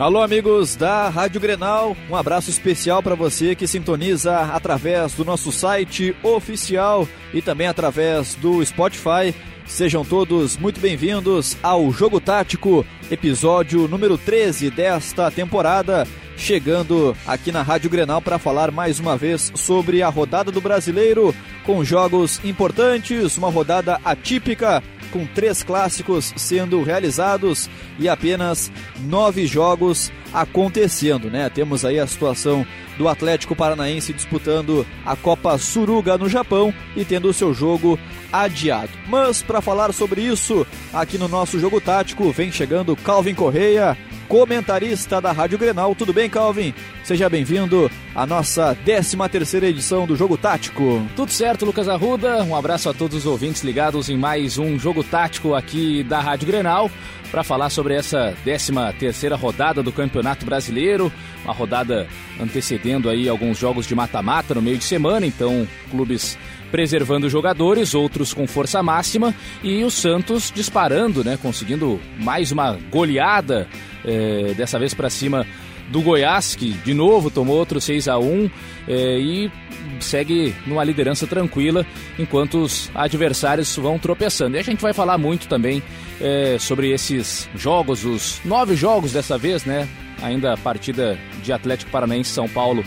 Alô, amigos da Rádio Grenal, um abraço especial para você que sintoniza através do nosso site oficial e também através do Spotify. Sejam todos muito bem-vindos ao Jogo Tático, episódio número 13 desta temporada, chegando aqui na Rádio Grenal para falar mais uma vez sobre a rodada do Brasileiro, com jogos importantes, uma rodada atípica com três clássicos sendo realizados e apenas nove jogos acontecendo, né? Temos aí a situação do Atlético Paranaense disputando a Copa Suruga no Japão e tendo o seu jogo adiado. Mas para falar sobre isso, aqui no nosso jogo tático vem chegando Calvin Correia, comentarista da Rádio Grenal. Tudo bem, Calvin? Seja bem-vindo à nossa 13 terceira edição do Jogo Tático. Tudo certo, Lucas Arruda. Um abraço a todos os ouvintes ligados em mais um Jogo Tático aqui da Rádio Grenal para falar sobre essa 13 terceira rodada do Campeonato Brasileiro, uma rodada antecedendo aí alguns jogos de mata-mata no meio de semana, então clubes preservando jogadores, outros com força máxima e o Santos disparando, né, conseguindo mais uma goleada, é, dessa vez para cima do Goiás, que de novo tomou outro 6 a 1 é, e segue numa liderança tranquila, enquanto os adversários vão tropeçando. E a gente vai falar muito também é, sobre esses jogos, os nove jogos dessa vez, né? Ainda a partida de Atlético Paranaense São Paulo.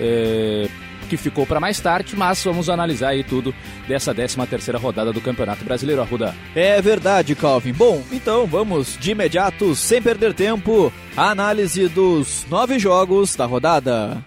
É, que ficou para mais tarde, mas vamos analisar aí tudo dessa 13 terceira rodada do Campeonato Brasileiro, Arruda. É verdade, Calvin. Bom, então vamos de imediato, sem perder tempo, a análise dos nove jogos da rodada.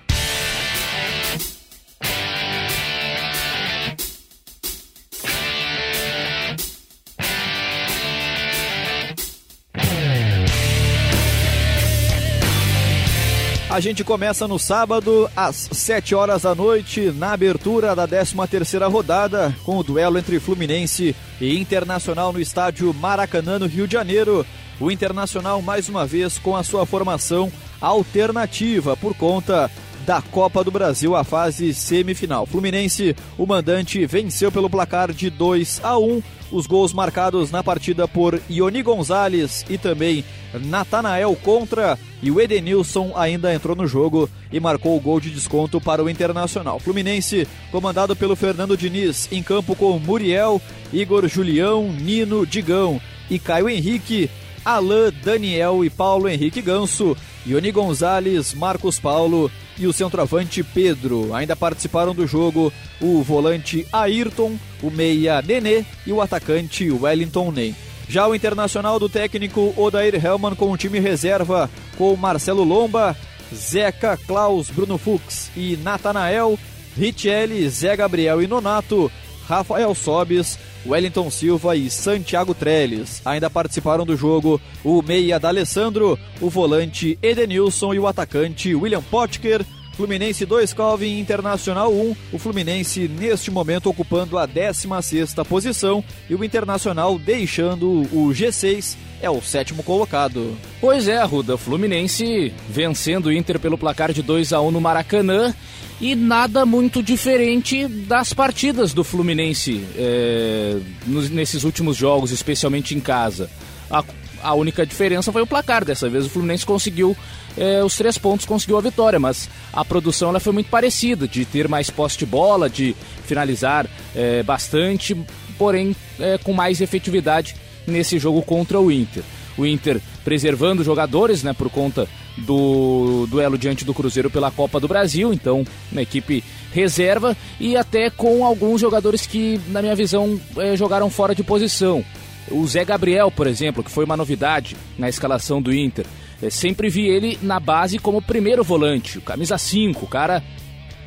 A gente começa no sábado, às 7 horas da noite, na abertura da 13ª rodada, com o duelo entre Fluminense e Internacional no estádio Maracanã, no Rio de Janeiro. O Internacional, mais uma vez, com a sua formação alternativa por conta da Copa do Brasil, a fase semifinal. Fluminense, o mandante, venceu pelo placar de 2 a 1 os gols marcados na partida por Ioni Gonzalez e também Natanael contra e o Edenilson ainda entrou no jogo e marcou o gol de desconto para o Internacional. Fluminense, comandado pelo Fernando Diniz, em campo com Muriel, Igor Julião, Nino, Digão e Caio Henrique, Alain, Daniel e Paulo Henrique Ganso, Ioni Gonzalez, Marcos Paulo e o centroavante Pedro. Ainda participaram do jogo o volante Ayrton, o meia Nenê e o atacante Wellington Ney. Já o internacional do técnico Odair Hellman com o time reserva com Marcelo Lomba, Zeca, Klaus, Bruno Fux e Natanael, Richelli, Zé Gabriel e Nonato, Rafael Sobis, Wellington Silva e Santiago Trellis. Ainda participaram do jogo o meia D'Alessandro, o volante Edenilson e o atacante William Potker. Fluminense 2, Calvin Internacional 1. O Fluminense neste momento ocupando a 16ª posição e o Internacional deixando o G6 é o sétimo colocado. Pois é, Arruda, Fluminense vencendo o Inter pelo placar de 2 a 1 no Maracanã e nada muito diferente das partidas do Fluminense é, nesses últimos jogos, especialmente em casa. A, a, única diferença foi o placar. Dessa vez o Fluminense conseguiu é, os três pontos, conseguiu a vitória, mas a produção ela foi muito parecida, de ter mais posse de bola, de finalizar é, bastante, porém é, com mais efetividade nesse jogo contra o Inter. O Inter preservando jogadores, né, por conta do duelo diante do Cruzeiro pela Copa do Brasil, então uma equipe reserva e até com alguns jogadores que, na minha visão, jogaram fora de posição. O Zé Gabriel, por exemplo, que foi uma novidade na escalação do Inter. É, sempre vi ele na base como primeiro volante, camisa 5, o cara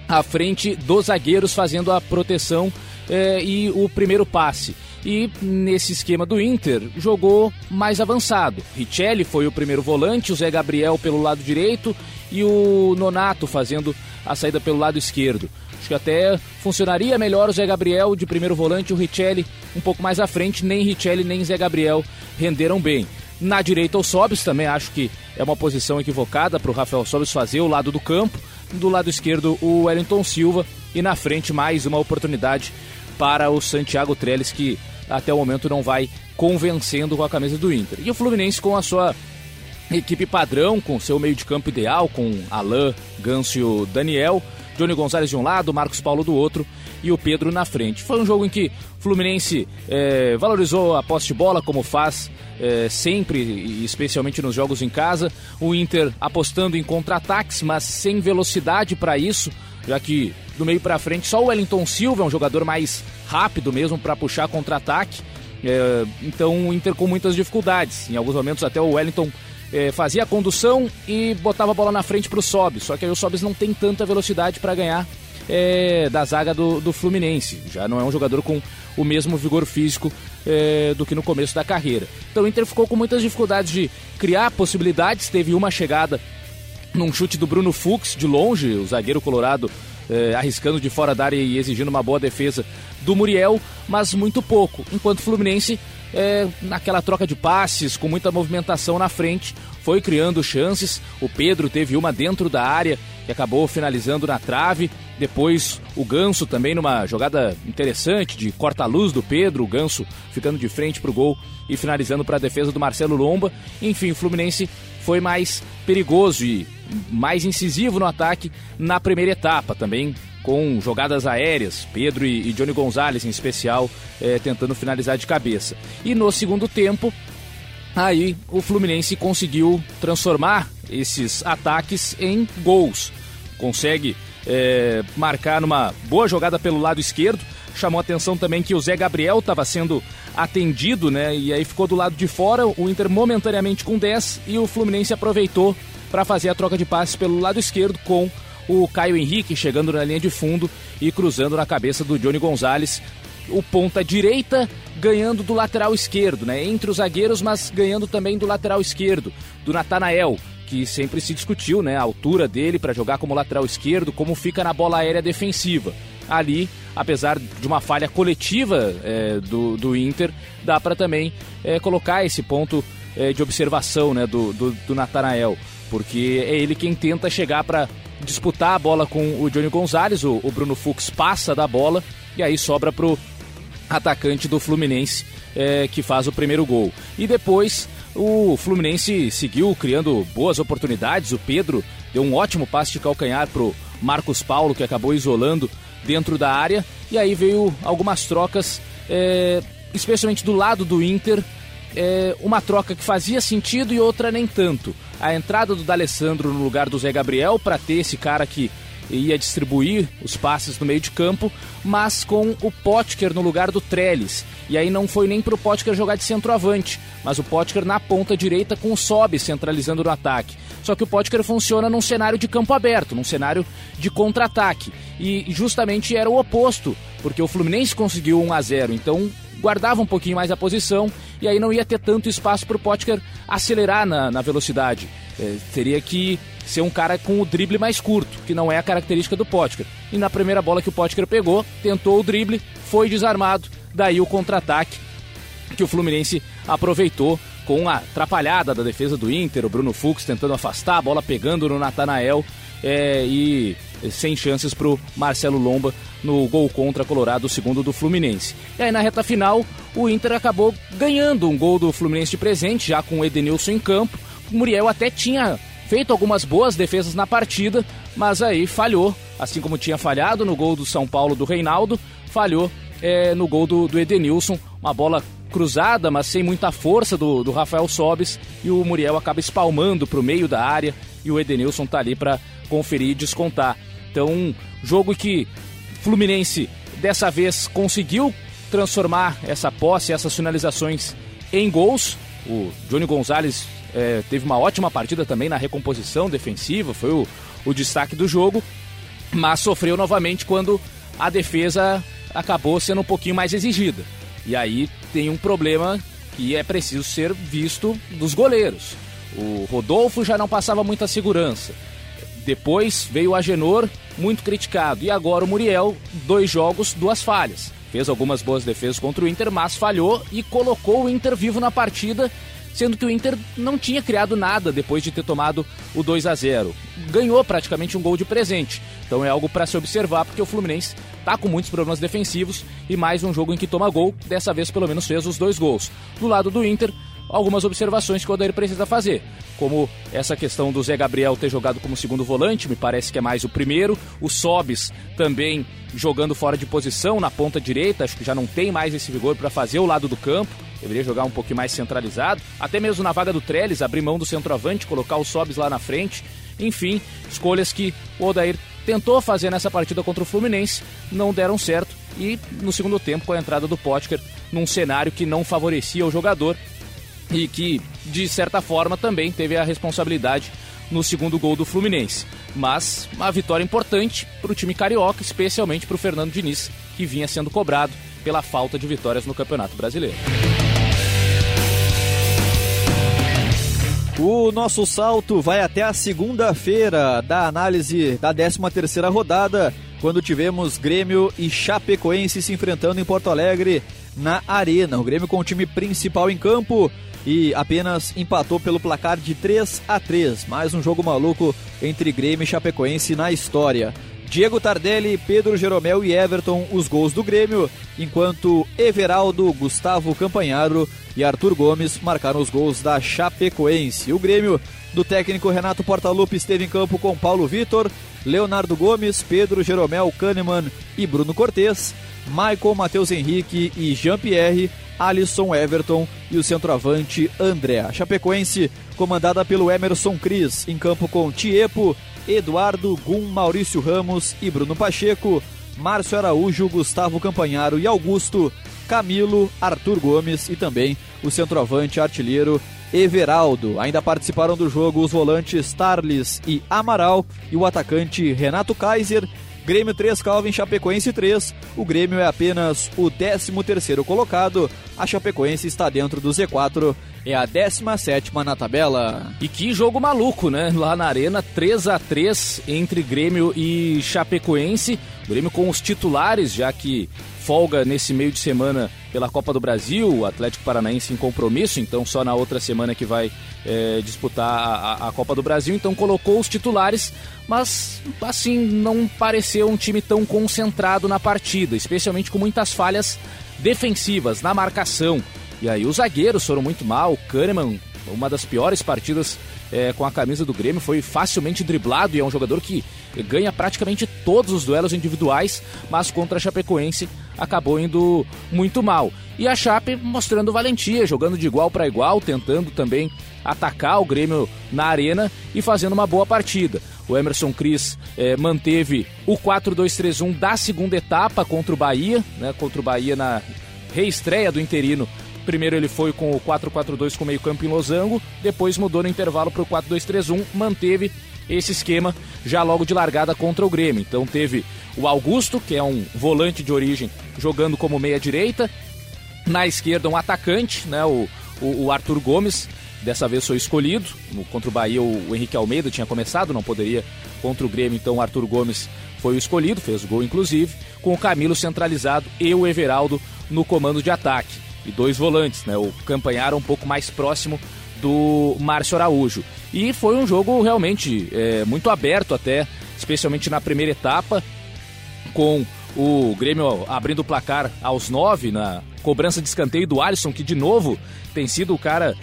à frente dos zagueiros fazendo a proteção é, e o primeiro passe e nesse esquema do Inter jogou mais avançado. Richelli foi o primeiro volante, o Zé Gabriel pelo lado direito e o Nonato fazendo a saída pelo lado esquerdo. Acho que até funcionaria melhor o Zé Gabriel de primeiro volante, o Richelli um pouco mais à frente, nem Richelli nem Zé Gabriel renderam bem. Na direita o Sobis também acho que é uma posição equivocada para o Rafael Sobis fazer o lado do campo. Do lado esquerdo o Wellington Silva e na frente mais uma oportunidade para o Santiago Trellis que até o momento não vai convencendo com a camisa do Inter. E o Fluminense com a sua equipe padrão, com seu meio de campo ideal, com Alain, Ganso e o Daniel, Johnny Gonzalez de um lado, Marcos Paulo do outro e o Pedro na frente. Foi um jogo em que Fluminense é, valorizou a posse de bola, como faz é, sempre, especialmente nos jogos em casa. O Inter apostando em contra-ataques, mas sem velocidade para isso, já que do meio para frente só o Wellington Silva é um jogador mais rápido mesmo para puxar contra-ataque. É, então o Inter com muitas dificuldades. Em alguns momentos até o Wellington é, fazia a condução e botava a bola na frente para o Sob. Só que aí o Sobis não tem tanta velocidade para ganhar é, da zaga do, do, Fluminense. Já não é um jogador com o mesmo vigor físico é, do que no começo da carreira. Então o Inter ficou com muitas dificuldades de criar possibilidades. Teve uma chegada num chute do Bruno Fux de longe, o zagueiro colorado é, arriscando de fora da área e exigindo uma boa defesa do Muriel, mas muito pouco. Enquanto o Fluminense é, naquela troca de passes, com muita movimentação na frente, foi criando chances. O Pedro teve uma dentro da área que acabou finalizando na trave. Depois o Ganso também numa jogada interessante de corta-luz do Pedro, o Ganso ficando de frente para o gol e finalizando para a defesa do Marcelo Lomba. Enfim, o Fluminense foi mais perigoso e mais incisivo no ataque na primeira etapa também com jogadas aéreas, Pedro e, Johnny Gonzalez em especial, é, tentando finalizar de cabeça. E no segundo tempo, aí o Fluminense conseguiu transformar esses ataques em gols. Consegue é, marcar numa boa jogada pelo lado esquerdo. Chamou atenção também que o Zé Gabriel estava sendo atendido, né? E aí ficou do lado de fora, o Inter momentaneamente com 10 e o Fluminense aproveitou para fazer a troca de passes pelo lado esquerdo com o Caio Henrique chegando na linha de fundo e cruzando na cabeça do Johnny Gonzalez. O ponta direita ganhando do lateral esquerdo, né? Entre os zagueiros, mas ganhando também do lateral esquerdo, do Natanael, que sempre se discutiu, né? A altura dele para jogar como lateral esquerdo, como fica na bola aérea defensiva. Ali, apesar de uma falha coletiva é, do, do Inter, dá para também é, colocar esse ponto é, de observação né, do, do, do Natanael, porque é ele quem tenta chegar para disputar a bola com o Johnny Gonzalez, o, o Bruno Fux passa da bola e aí sobra pro atacante do Fluminense é, que faz o primeiro gol. E depois o Fluminense seguiu criando boas oportunidades. O Pedro deu um ótimo passe de calcanhar pro Marcos Paulo, que acabou isolando dentro da área. E aí veio algumas trocas, é, especialmente do lado do Inter, é, uma troca que fazia sentido e outra nem tanto. A entrada do D'Alessandro no lugar do Zé Gabriel para ter esse cara que ia distribuir os passes no meio de campo, mas com o Potker no lugar do Trellis. E aí não foi nem pro Potker jogar de centroavante, mas o Potker na ponta direita com o Sobe centralizando no ataque. Só que o Potker funciona num cenário de campo aberto, num cenário de contra-ataque. E justamente era o oposto, porque o Fluminense conseguiu 1 a 0, então guardava um pouquinho mais a posição e aí não ia ter tanto espaço para o Potker acelerar na, na velocidade. É, teria que ser um cara com o drible mais curto, que não é a característica do Potker. E na primeira bola que o Potker pegou, tentou o drible, foi desarmado, daí o contra-ataque que o Fluminense aproveitou com a atrapalhada da defesa do Inter, o Bruno Fux tentando afastar a bola, pegando no Natanael é, e sem chances para o Marcelo Lomba no gol contra Colorado, segundo do Fluminense. E aí na reta final, o Inter acabou ganhando um gol do Fluminense de presente, já com o Edenilson em campo. O Muriel até tinha feito algumas boas defesas na partida, mas aí falhou, assim como tinha falhado no gol do São Paulo do Reinaldo, falhou é, no gol do, do Edenilson, uma bola cruzada, mas sem muita força do, do Rafael Sobes, e o Muriel acaba espalmando para o meio da área, e o Edenilson tá ali para conferir e descontar. Então, jogo que Fluminense dessa vez conseguiu transformar essa posse, essas finalizações em gols. O Johnny Gonzalez é, teve uma ótima partida também na recomposição defensiva, foi o, o destaque do jogo, mas sofreu novamente quando a defesa acabou sendo um pouquinho mais exigida. E aí tem um problema que é preciso ser visto dos goleiros. O Rodolfo já não passava muita segurança. Depois veio o Agenor, muito criticado. E agora o Muriel, dois jogos, duas falhas. Fez algumas boas defesas contra o Inter, mas falhou e colocou o Inter vivo na partida, sendo que o Inter não tinha criado nada depois de ter tomado o 2 a 0. Ganhou praticamente um gol de presente. Então é algo para se observar, porque o Fluminense está com muitos problemas defensivos e mais um jogo em que toma gol, dessa vez pelo menos fez os dois gols. Do lado do Inter, algumas observações que o Odair precisa fazer, como essa questão do Zé Gabriel ter jogado como segundo volante, me parece que é mais o primeiro, o Sobis também jogando fora de posição na ponta direita, acho que já não tem mais esse vigor para fazer o lado do campo, deveria jogar um pouquinho mais centralizado, até mesmo na vaga do Trellis, abrir mão do centroavante, colocar o Sobis lá na frente, enfim, escolhas que o Odair tentou fazer nessa partida contra o Fluminense, não deram certo. E no segundo tempo com a entrada do Potker num cenário que não favorecia o jogador e que de certa forma também teve a responsabilidade no segundo gol do Fluminense. Mas uma vitória importante para o time carioca, especialmente para o Fernando Diniz, que vinha sendo cobrado pela falta de vitórias no Campeonato Brasileiro. O nosso salto vai até a segunda-feira da análise da 13ª rodada, quando tivemos Grêmio e Chapecoense se enfrentando em Porto Alegre na Arena. O Grêmio com o time principal em campo e apenas empatou pelo placar de 3 a 3. Mais um jogo maluco entre Grêmio e Chapecoense na história. Diego Tardelli, Pedro Jeromel e Everton os gols do Grêmio, enquanto Everaldo, Gustavo Campanharo e Arthur Gomes marcaram os gols da Chapecoense. O Grêmio do técnico Renato Portaluppi esteve em campo com Paulo Vitor, Leonardo Gomes, Pedro Jeromel Kahneman e Bruno Cortes, Michael Matheus Henrique e Jean-Pierre, Alisson Everton e o centroavante André. A Chapecoense, comandada pelo Emerson Cris, em campo com Tiepo, Eduardo Gum, Maurício Ramos e Bruno Pacheco, Márcio Araújo, Gustavo Campanharo e Augusto, Camilo, Arthur Gomes e também o centroavante artilheiro Everaldo. Ainda participaram do jogo os volantes Tarles e Amaral e o atacante Renato Kaiser. Grêmio 3, Calvin Chapecoense 3. O Grêmio é apenas o 13 terceiro colocado. A Chapecoense está dentro do Z4 é a 17 na tabela. E que jogo maluco, né? Lá na Arena, 3 a 3 entre Grêmio e Chapecoense. Grêmio com os titulares, já que folga nesse meio de semana pela Copa do Brasil, o Atlético Paranaense em compromisso, então só na outra semana que vai é, disputar a, a, Copa do Brasil, então colocou os titulares, mas assim não pareceu um time tão concentrado na partida, especialmente com muitas falhas defensivas na marcação. E aí os zagueiros foram muito mal, o Kahneman, uma das piores partidas é, com a camisa do Grêmio, foi facilmente driblado e é um jogador que ganha praticamente todos os duelos individuais, mas contra a Chapecoense acabou indo muito mal. E a Chape mostrando valentia, jogando de igual para igual, tentando também atacar o Grêmio na arena e fazendo uma boa partida. O Emerson Cris eh, manteve o 4-2-3-1 da segunda etapa contra o Bahia, né, contra o Bahia na reestreia do interino Primeiro ele foi com o 4-4-2 com meio campo em losango, depois mudou no intervalo para o 4-2-3-1, manteve esse esquema já logo de largada contra o Grêmio. Então teve o Augusto, que é um volante de origem, jogando como meia direita, na esquerda um atacante, né, o, o, o Arthur Gomes, dessa vez foi escolhido. Contra o Bahia, o Henrique Almeida tinha começado, não poderia contra o Grêmio, então o Arthur Gomes foi o escolhido, fez o gol inclusive, com o Camilo centralizado e o Everaldo no comando de ataque e dois volantes, né? O Campanhar um pouco mais próximo do Márcio Araújo. E foi um jogo realmente é, muito aberto até, especialmente na primeira etapa, com o Grêmio abrindo o placar aos nove na cobrança de escanteio do Alisson, que de novo tem sido o cara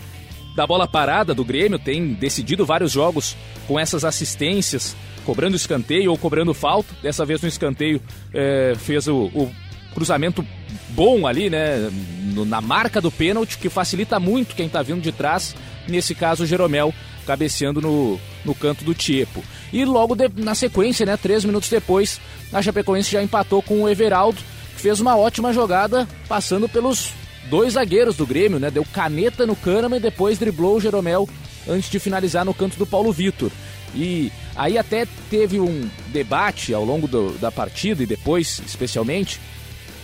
da bola parada do Grêmio, tem decidido vários jogos com essas assistências, cobrando escanteio ou cobrando falta. Dessa vez no escanteio é, fez o, o cruzamento bom ali, né? Na marca do pênalti, que facilita muito quem tá vindo de trás. Nesse caso, o Jeromel cabeceando no, no canto do Tiepo. E logo de, na sequência, né? Três minutos depois, a Chapecoense já empatou com o Everaldo, que fez uma ótima jogada passando pelos dois zagueiros do Grêmio, né? Deu caneta no Kahneman e depois driblou o Jeromel antes de finalizar no canto do Paulo Vitor. E aí até teve um debate ao longo do, da partida e depois, especialmente,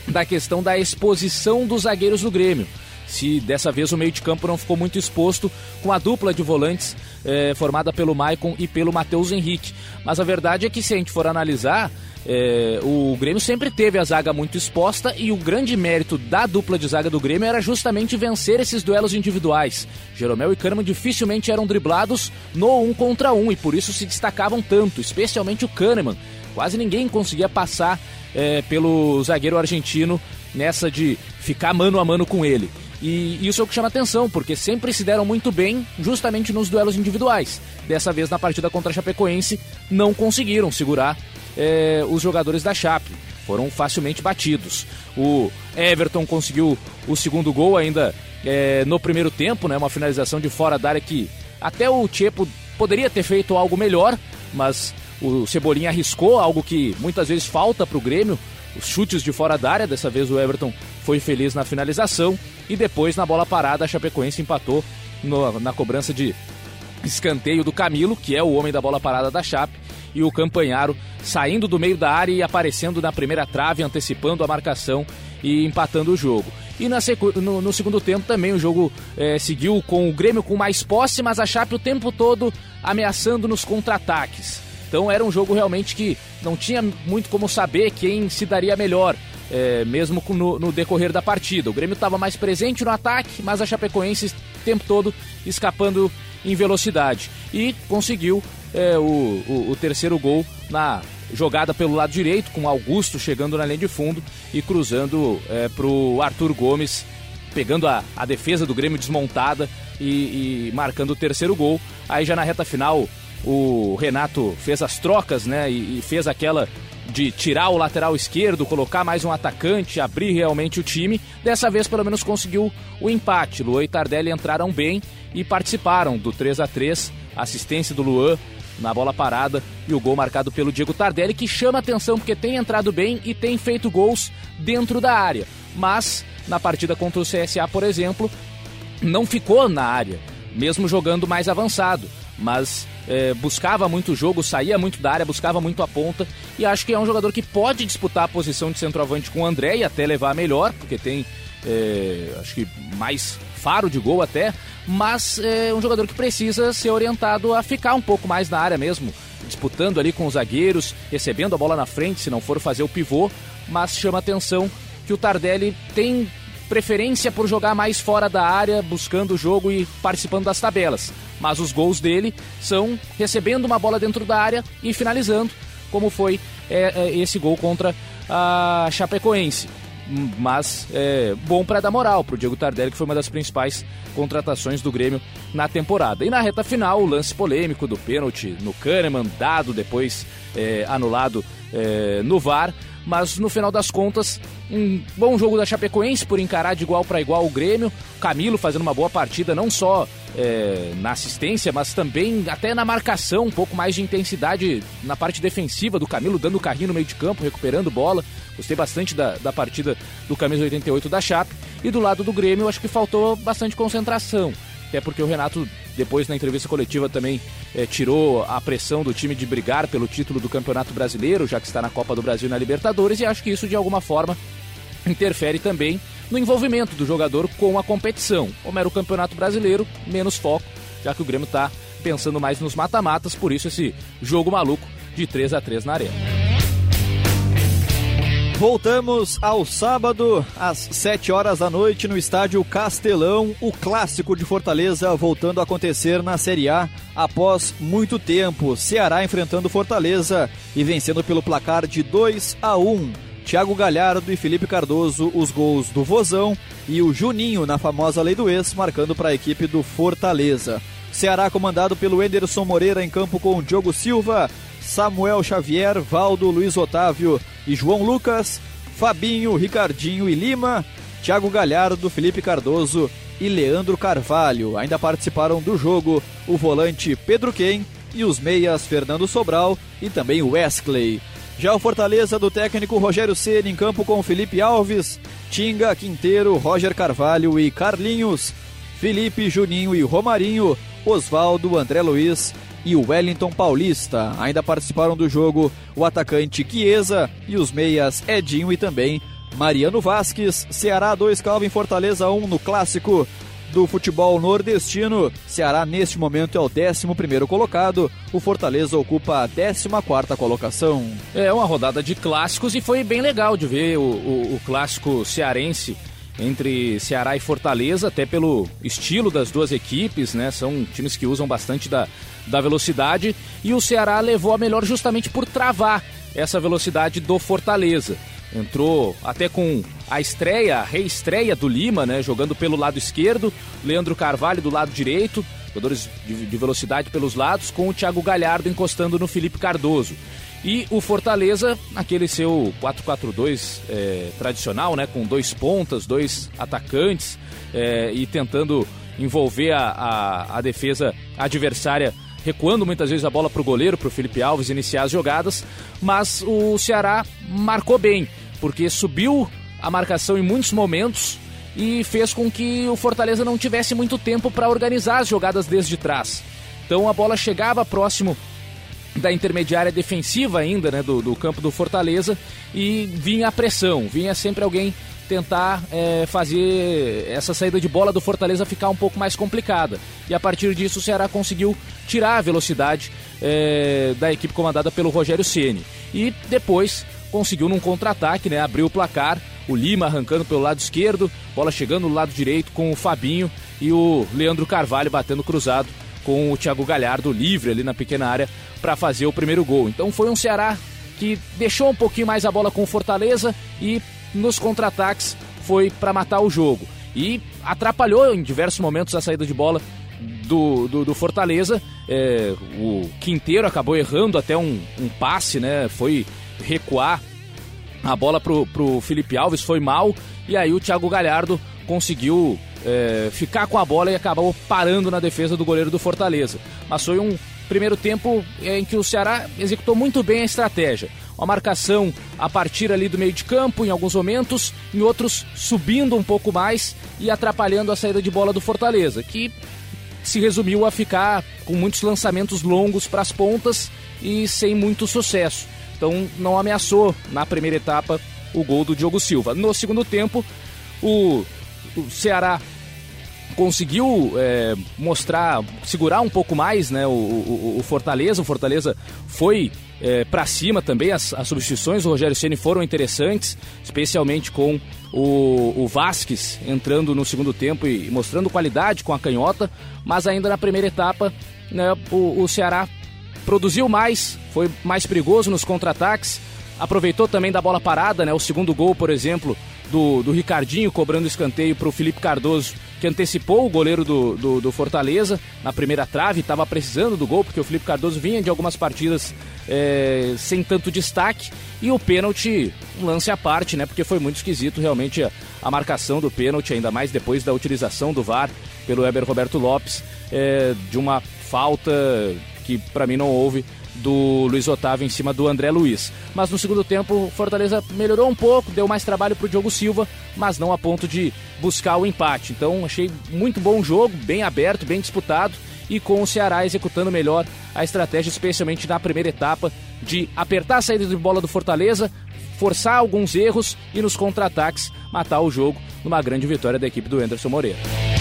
da questão da exposição dos zagueiros do Grêmio. Se dessa vez o meio de campo não ficou muito exposto com a dupla de volantes eh, formada pelo Maicon e pelo Matheus Henrique. Mas a verdade é que se a gente for analisar, eh, o Grêmio sempre teve a zaga muito exposta e o grande mérito da dupla de zaga do Grêmio era justamente vencer esses duelos individuais. Jeromel e Kahneman dificilmente eram driblados no um contra um e por isso se destacavam tanto, especialmente o Kahneman. Quase ninguém conseguia passar é, pelo zagueiro argentino nessa de ficar mano a mano com ele. E isso é o que chama atenção, porque sempre se deram muito bem justamente nos duelos individuais. Dessa vez, na partida contra a Chapecoense, não conseguiram segurar é, os jogadores da Chape. Foram facilmente batidos. O Everton conseguiu o segundo gol ainda é, no primeiro tempo, né, uma finalização de fora da área que até o Tchepo poderia ter feito algo melhor, mas o Cebolinha arriscou algo que muitas vezes falta para o Grêmio, os chutes de fora da área. Dessa vez o Everton foi feliz na finalização e depois na bola parada a Chapecoense empatou no, na cobrança de escanteio do Camilo, que é o homem da bola parada da Chape, e o Campanharo saindo do meio da área e aparecendo na primeira trave, antecipando a marcação e empatando o jogo. E no, no, segundo tempo também o jogo é, seguiu com o Grêmio com mais posse, mas a Chape o tempo todo ameaçando nos contra-ataques. Então era um jogo realmente que não tinha muito como saber quem se daria melhor, é, mesmo no, no, decorrer da partida. O Grêmio estava mais presente no ataque, mas a Chapecoense o tempo todo escapando em velocidade. E conseguiu é, o, o, o terceiro gol na jogada pelo lado direito, com Augusto chegando na linha de fundo e cruzando é, para o Arthur Gomes, pegando a, a defesa do Grêmio desmontada e, e, marcando o terceiro gol. Aí já na reta final o Renato fez as trocas, né? E, e fez aquela de tirar o lateral esquerdo, colocar mais um atacante, abrir realmente o time. Dessa vez, pelo menos, conseguiu o empate. Luan e Tardelli entraram bem e participaram do 3 a 3 Assistência do Luan na bola parada e o gol marcado pelo Diego Tardelli, que chama atenção porque tem entrado bem e tem feito gols dentro da área. Mas na partida contra o CSA, por exemplo, não ficou na área, mesmo jogando mais avançado. Mas é, buscava muito o jogo, saía muito da área, buscava muito a ponta. E acho que é um jogador que pode disputar a posição de centroavante com o André e até levar melhor, porque tem é, acho que mais faro de gol até, mas é um jogador que precisa ser orientado a ficar um pouco mais na área mesmo, disputando ali com os zagueiros, recebendo a bola na frente, se não for fazer o pivô, mas chama atenção que o Tardelli tem preferência por jogar mais fora da área, buscando o jogo e participando das tabelas. Mas os gols dele são recebendo uma bola dentro da área e finalizando, como foi é, é, esse gol contra a Chapecoense mas é bom para dar moral para o Diego Tardelli, que foi uma das principais contratações do Grêmio na temporada. E na reta final, o lance polêmico do pênalti no Kahneman, dado depois é, anulado é, no VAR, mas no final das contas, um bom jogo da Chapecoense por encarar de igual para igual o Grêmio. Camilo fazendo uma boa partida, não só é, na assistência, mas também até na marcação, um pouco mais de intensidade na parte defensiva do Camilo, dando carrinho no meio de campo, recuperando bola. Gostei bastante da, da partida do camisa 88 da Chape. E do lado do Grêmio, acho que faltou bastante concentração. Até porque o Renato, depois na entrevista coletiva, também é, tirou a pressão do time de brigar pelo título do Campeonato Brasileiro, já que está na Copa do Brasil e na Libertadores, e acho que isso de alguma forma interfere também no envolvimento do jogador com a competição. Como era o Campeonato Brasileiro, menos foco, já que o Grêmio está pensando mais nos mata-matas, por isso esse jogo maluco de 3 a 3 na arena. Voltamos ao sábado, às 7 horas da noite, no estádio Castelão, o clássico de Fortaleza voltando a acontecer na Série A após muito tempo. Ceará enfrentando Fortaleza e vencendo pelo placar de 2 a 1. Thiago Galhardo e Felipe Cardoso, os gols do Vozão e o Juninho na famosa lei do ex, marcando para a equipe do Fortaleza. Ceará comandado pelo Enderson Moreira em campo com Diogo Silva, Samuel Xavier, Valdo, Luiz Otávio e João Lucas, Fabinho, Ricardinho e Lima, Thiago Galhardo, Felipe Cardoso e Leandro Carvalho. Ainda participaram do jogo o volante Pedro Quem e os meias Fernando Sobral e também Wesley. Já o Fortaleza do técnico Rogério Ceni em campo com Felipe Alves, Tinga, Quinteiro, Roger Carvalho e Carlinhos, Felipe, Juninho e Romarinho, Oswaldo, André Luiz e o Wellington Paulista. Ainda participaram do jogo o atacante Chiesa e os meias Edinho e também Mariano Vasques. Ceará 2, Calvin Fortaleza 1 no clássico do futebol nordestino. Ceará neste momento é o 11 colocado. O Fortaleza ocupa a 14 colocação. É uma rodada de clássicos e foi bem legal de ver o, o, o clássico cearense entre Ceará e Fortaleza, até pelo estilo das duas equipes, né? São times que usam bastante da, da velocidade e o Ceará levou a melhor justamente por travar essa velocidade do Fortaleza. entrou até com a estreia, a reestreia do Lima, né? Jogando pelo lado esquerdo, Leandro Carvalho do lado direito, jogadores de, de velocidade pelos lados, com o Thiago Galhardo encostando no Felipe Cardoso. E o Fortaleza, aquele seu 4-4-2 é, tradicional, né? Com dois pontas, dois atacantes é, e tentando envolver a, a, a defesa adversária recuando muitas vezes a bola para o goleiro, para o Felipe Alves iniciar as jogadas, mas o Ceará marcou bem, porque subiu a marcação em muitos momentos e fez com que o Fortaleza não tivesse muito tempo para organizar as jogadas desde trás. Então a bola chegava próximo da intermediária defensiva ainda, né, do, do campo do Fortaleza e vinha a pressão, vinha sempre alguém tentar é, fazer essa saída de bola do Fortaleza ficar um pouco mais complicada. E a partir disso o Ceará conseguiu tirar a velocidade é, da equipe comandada pelo Rogério Ceni E depois conseguiu num contra-ataque, né, abrir o placar, o Lima arrancando pelo lado esquerdo, bola chegando no lado direito com o Fabinho e o Leandro Carvalho batendo cruzado com o Thiago Galhardo livre ali na pequena área para fazer o primeiro gol. Então foi um Ceará que deixou um pouquinho mais a bola com Fortaleza e nos contra-ataques foi para matar o jogo. E atrapalhou em diversos momentos a saída de bola do, do, do Fortaleza. É, o Quinteiro acabou errando até um, um, passe, né? Foi recuar a bola pro, pro Felipe Alves, foi mal. E aí o Thiago Galhardo conseguiu é, ficar com a bola e acabou parando na defesa do goleiro do Fortaleza. Mas foi um primeiro tempo em que o Ceará executou muito bem a estratégia uma marcação a partir ali do meio de campo em alguns momentos, em outros subindo um pouco mais e atrapalhando a saída de bola do Fortaleza, que se resumiu a ficar com muitos lançamentos longos para as pontas e sem muito sucesso. Então não ameaçou na primeira etapa o gol do Diogo Silva. No segundo tempo, o, o Ceará conseguiu é, mostrar, segurar um pouco mais né, o, o, o Fortaleza. O Fortaleza foi é, para cima também. As, as, substituições do Rogério Ceni foram interessantes, especialmente com o, o Vasques entrando no segundo tempo e, mostrando qualidade com a canhota. Mas ainda na primeira etapa, né, o, o Ceará produziu mais, foi mais perigoso nos contra-ataques. Aproveitou também da bola parada, né? O segundo gol, por exemplo, do, do Ricardinho cobrando escanteio para o Felipe Cardoso, que antecipou o goleiro do, do, do Fortaleza na primeira trave, estava precisando do gol, porque o Felipe Cardoso vinha de algumas partidas é, sem tanto destaque. E o pênalti, um lance à parte, né? Porque foi muito esquisito realmente a, a marcação do pênalti, ainda mais depois da utilização do VAR pelo Weber Roberto Lopes, é, de uma falta que para mim não houve do Luiz Otávio em cima do André Luiz. Mas no segundo tempo, o Fortaleza melhorou um pouco, deu mais trabalho para o Diogo Silva, mas não a ponto de buscar o empate. Então, achei muito bom jogo, bem aberto, bem disputado e com o Ceará executando melhor a estratégia, especialmente na primeira etapa, de apertar a saída de bola do Fortaleza, forçar alguns erros e nos contra-ataques matar o jogo numa grande vitória da equipe do Anderson Moreira.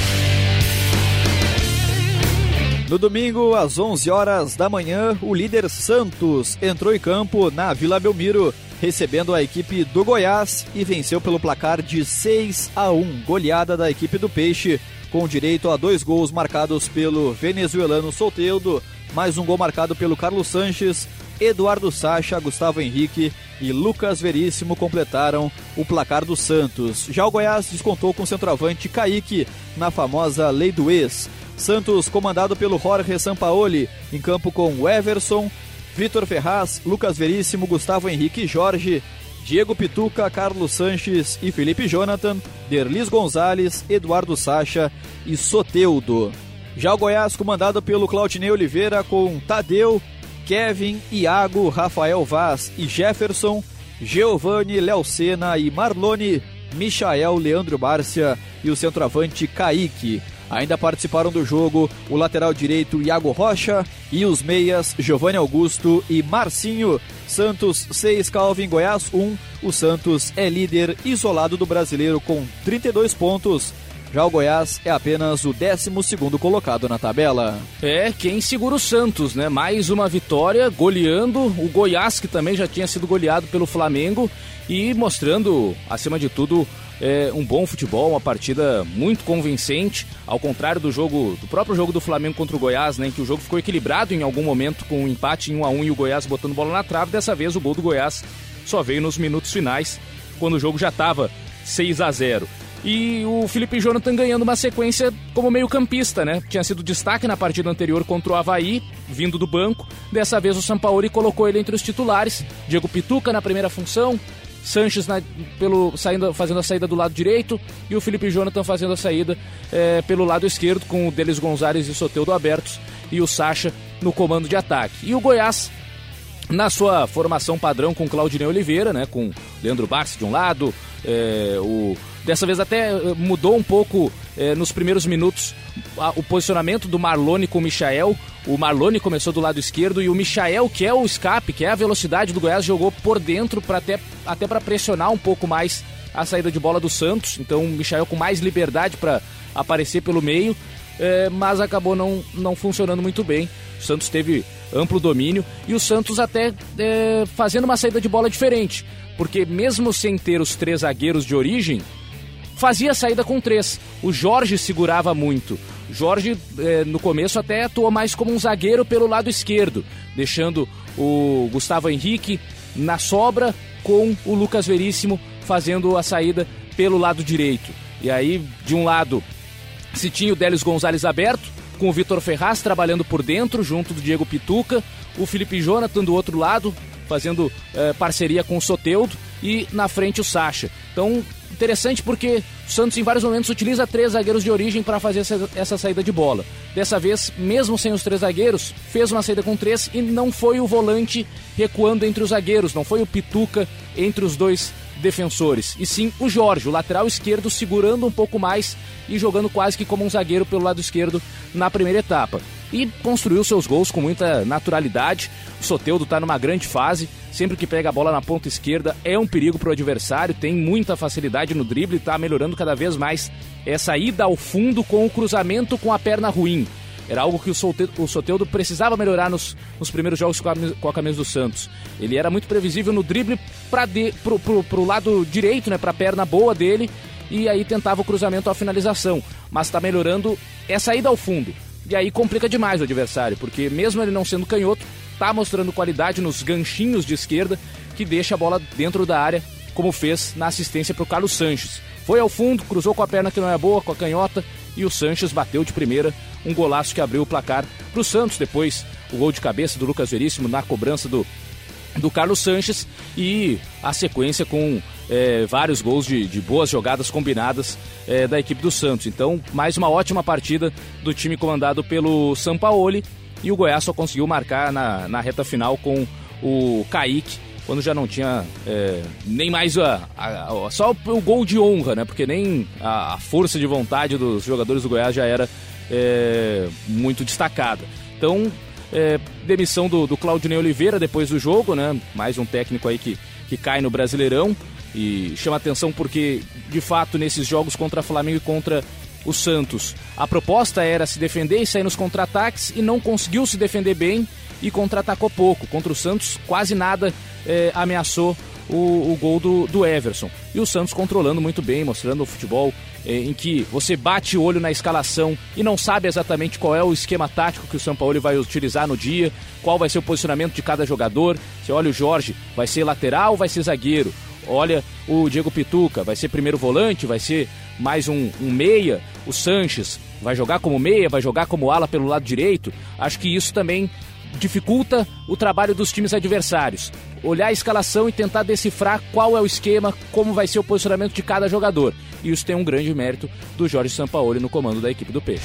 No domingo, às 11 horas da manhã, o líder Santos entrou em campo na Vila Belmiro, recebendo a equipe do Goiás e venceu pelo placar de 6 a 1, goleada da equipe do Peixe, com direito a dois gols marcados pelo venezuelano Solteudo, mais um gol marcado pelo Carlos Sanches, Eduardo Sacha, Gustavo Henrique e Lucas Veríssimo completaram o placar do Santos. Já o Goiás descontou com o centroavante Kaique na famosa Lei do Ex. Santos comandado pelo Jorge Sampaoli, em campo com Everson, Vitor Ferraz, Lucas Veríssimo, Gustavo Henrique Jorge, Diego Pituca, Carlos Sanches e Felipe Jonathan, Derlis Gonzalez, Eduardo Sacha e Soteudo. Já o Goiás comandado pelo Claudinei Oliveira com Tadeu, Kevin, Iago, Rafael Vaz e Jefferson, Giovanni, Léo Sena e Marlone, Michael, Leandro Márcia e o centroavante Kaique. Ainda participaram do jogo o lateral direito Iago Rocha e os meias Giovanni Augusto e Marcinho. Santos 6, Calvin Goiás 1. O Santos é líder isolado do brasileiro com 32 pontos. Já o Goiás é apenas o 12 colocado na tabela. É, quem segura o Santos, né? Mais uma vitória, goleando o Goiás, que também já tinha sido goleado pelo Flamengo, e mostrando, acima de tudo, é, um bom futebol, uma partida muito convincente, ao contrário do jogo, do próprio jogo do Flamengo contra o Goiás, né, em que o jogo ficou equilibrado em algum momento com um empate em 1 a 1 e o Goiás botando bola na trave. Dessa vez o gol do Goiás só veio nos minutos finais quando o jogo já estava 6 a 0 e o Felipe Jonathan ganhando uma sequência como meio-campista, né? Tinha sido destaque na partida anterior contra o Havaí, vindo do banco. Dessa vez o Sampaoli colocou ele entre os titulares. Diego Pituca na primeira função, Sanches na, pelo, saindo, fazendo a saída do lado direito e o Felipe Jonathan fazendo a saída é, pelo lado esquerdo, com o Delis Gonzalez e Soteudo abertos e o Sacha no comando de ataque. E o Goiás na sua formação padrão com Claudinei Oliveira, né, com Leandro Barça de um lado, é, o Dessa vez até eh, mudou um pouco eh, nos primeiros minutos a, o posicionamento do Marlone com o Michael. O Marlone começou do lado esquerdo e o Michael, que é o escape, que é a velocidade do Goiás, jogou por dentro para até, até para pressionar um pouco mais a saída de bola do Santos. Então o Michael com mais liberdade para aparecer pelo meio, eh, mas acabou não, não funcionando muito bem. O Santos teve amplo domínio e o Santos até eh, fazendo uma saída de bola diferente, porque mesmo sem ter os três zagueiros de origem, fazia a saída com três. O Jorge segurava muito. Jorge, eh, no começo, até atuou mais como um zagueiro pelo lado esquerdo, deixando o Gustavo Henrique na sobra com o Lucas Veríssimo fazendo a saída pelo lado direito. E aí, de um lado, se tinha o Délis Gonzalez aberto, com o Vitor Ferraz trabalhando por dentro, junto do Diego Pituca, o Felipe Jonathan do outro lado, fazendo eh, parceria com o Soteudo, e na frente o Sacha. Então, interessante porque o Santos em vários momentos utiliza três zagueiros de origem para fazer essa, essa, saída de bola. Dessa vez, mesmo sem os três zagueiros, fez uma saída com três e não foi o volante recuando entre os zagueiros, não foi o Pituca entre os dois defensores, e sim o Jorge, o lateral esquerdo, segurando um pouco mais e jogando quase que como um zagueiro pelo lado esquerdo na primeira etapa e construiu seus gols com muita naturalidade. O Soteudo está numa grande fase, sempre que pega a bola na ponta esquerda é um perigo para o adversário, tem muita facilidade no drible, está melhorando cada vez mais essa ida ao fundo com o cruzamento com a perna ruim. Era algo que o Soteudo, o Soteudo precisava melhorar nos, nos primeiros jogos com a, com a, camisa do Santos. Ele era muito previsível no drible para pro, pro, pro lado direito, né, para a perna boa dele, e aí tentava o cruzamento à finalização. Mas está melhorando essa ida ao fundo. E aí complica demais o adversário, porque mesmo ele não sendo canhoto, tá mostrando qualidade nos ganchinhos de esquerda que deixa a bola dentro da área, como fez na assistência para o Carlos Sanches. Foi ao fundo, cruzou com a perna que não é boa, com a canhota, e o Sanches bateu de primeira, um golaço que abriu o placar para o Santos. Depois, o gol de cabeça do Lucas Veríssimo na cobrança do, do Carlos Sanches e a sequência com é, vários gols de, de, boas jogadas combinadas é, da equipe do Santos. Então, mais uma ótima partida do time comandado pelo Sampaoli e o Goiás só conseguiu marcar na, na reta final com o Kaique, quando já não tinha é, nem mais a, a, a, só o, gol de honra, né? Porque nem a, a, força de vontade dos jogadores do Goiás já era é, muito destacada. Então, é, demissão do, do Claudinei Oliveira depois do jogo, né? Mais um técnico aí que, que cai no Brasileirão. E chama atenção porque, de fato, nesses jogos contra Flamengo e contra o Santos, a proposta era se defender e sair nos contra-ataques e não conseguiu se defender bem e contra-atacou pouco. Contra o Santos, quase nada é, ameaçou o, o, gol do, do Everson. E o Santos controlando muito bem, mostrando o futebol é, em que você bate o olho na escalação e não sabe exatamente qual é o esquema tático que o São Paulo vai utilizar no dia, qual vai ser o posicionamento de cada jogador. Você olha o Jorge, vai ser lateral, vai ser zagueiro olha o Diego Pituca, vai ser primeiro volante, vai ser mais um, um, meia, o Sanches vai jogar como meia, vai jogar como ala pelo lado direito. Acho que isso também dificulta o trabalho dos times adversários. Olhar a escalação e tentar decifrar qual é o esquema, como vai ser o posicionamento de cada jogador. E isso tem um grande mérito do Jorge Sampaoli no comando da equipe do Peixe.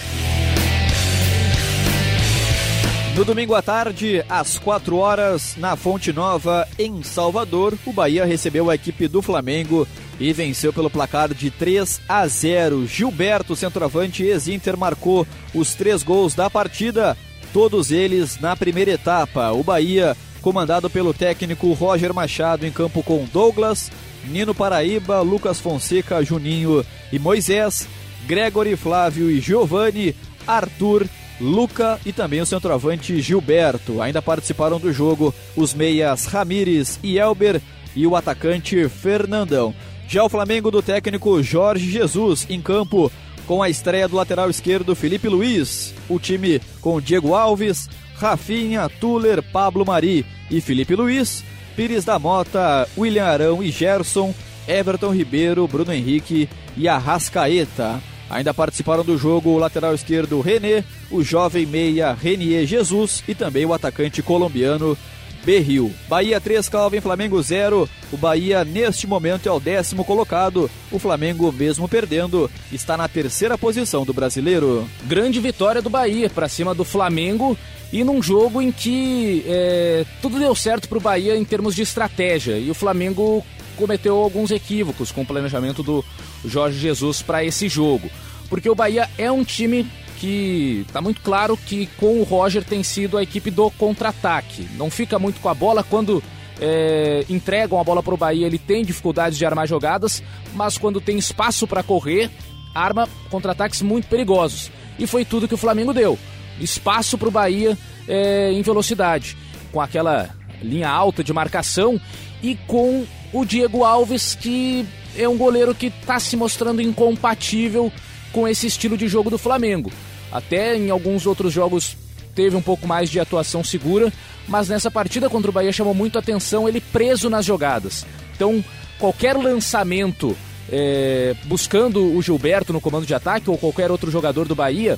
No domingo à tarde, às 4 horas, na Fonte Nova, em Salvador, o Bahia recebeu a equipe do Flamengo e venceu pelo placar de 3 a 0. Gilberto, centroavante ex-Inter, marcou os três gols da partida, todos eles na primeira etapa. O Bahia, comandado pelo técnico Roger Machado, em campo com Douglas, Nino Paraíba, Lucas Fonseca, Juninho e Moisés, Gregory, Flávio e Giovanni, Arthur Luca e também o centroavante Gilberto. Ainda participaram do jogo os meias Ramires e Elber e o atacante Fernandão. Já o Flamengo do técnico Jorge Jesus em campo com a estreia do lateral esquerdo Felipe Luiz. O time com Diego Alves, Rafinha, Tuller, Pablo Mari e Felipe Luiz, Pires da Mota, William Arão e Gerson Everton Ribeiro, Bruno Henrique e Arrascaeta. Ainda participaram do jogo o lateral esquerdo René, o jovem meia Renier Jesus e também o atacante colombiano Berril. Bahia 3, Calvin, Flamengo 0. O Bahia, neste momento, é o décimo colocado. O Flamengo, mesmo perdendo, está na terceira posição do brasileiro. Grande vitória do Bahia para cima do Flamengo e num jogo em que é, tudo deu certo para o Bahia em termos de estratégia e o Flamengo cometeu alguns equívocos com o planejamento do Jorge Jesus para esse jogo. Porque o Bahia é um time que está muito claro que com o Roger tem sido a equipe do contra-ataque. Não fica muito com a bola quando é, entregam a bola para o Bahia, ele tem dificuldades de armar jogadas, mas quando tem espaço para correr, arma contra-ataques muito perigosos. E foi tudo que o Flamengo deu: espaço para o Bahia é, em velocidade, com aquela linha alta de marcação e com o Diego Alves, que é um goleiro que está se mostrando incompatível com esse estilo de jogo do Flamengo. Até em alguns outros jogos teve um pouco mais de atuação segura, mas nessa partida contra o Bahia chamou muito atenção ele preso nas jogadas. Então, qualquer lançamento é, buscando o Gilberto no comando de ataque ou qualquer outro jogador do Bahia,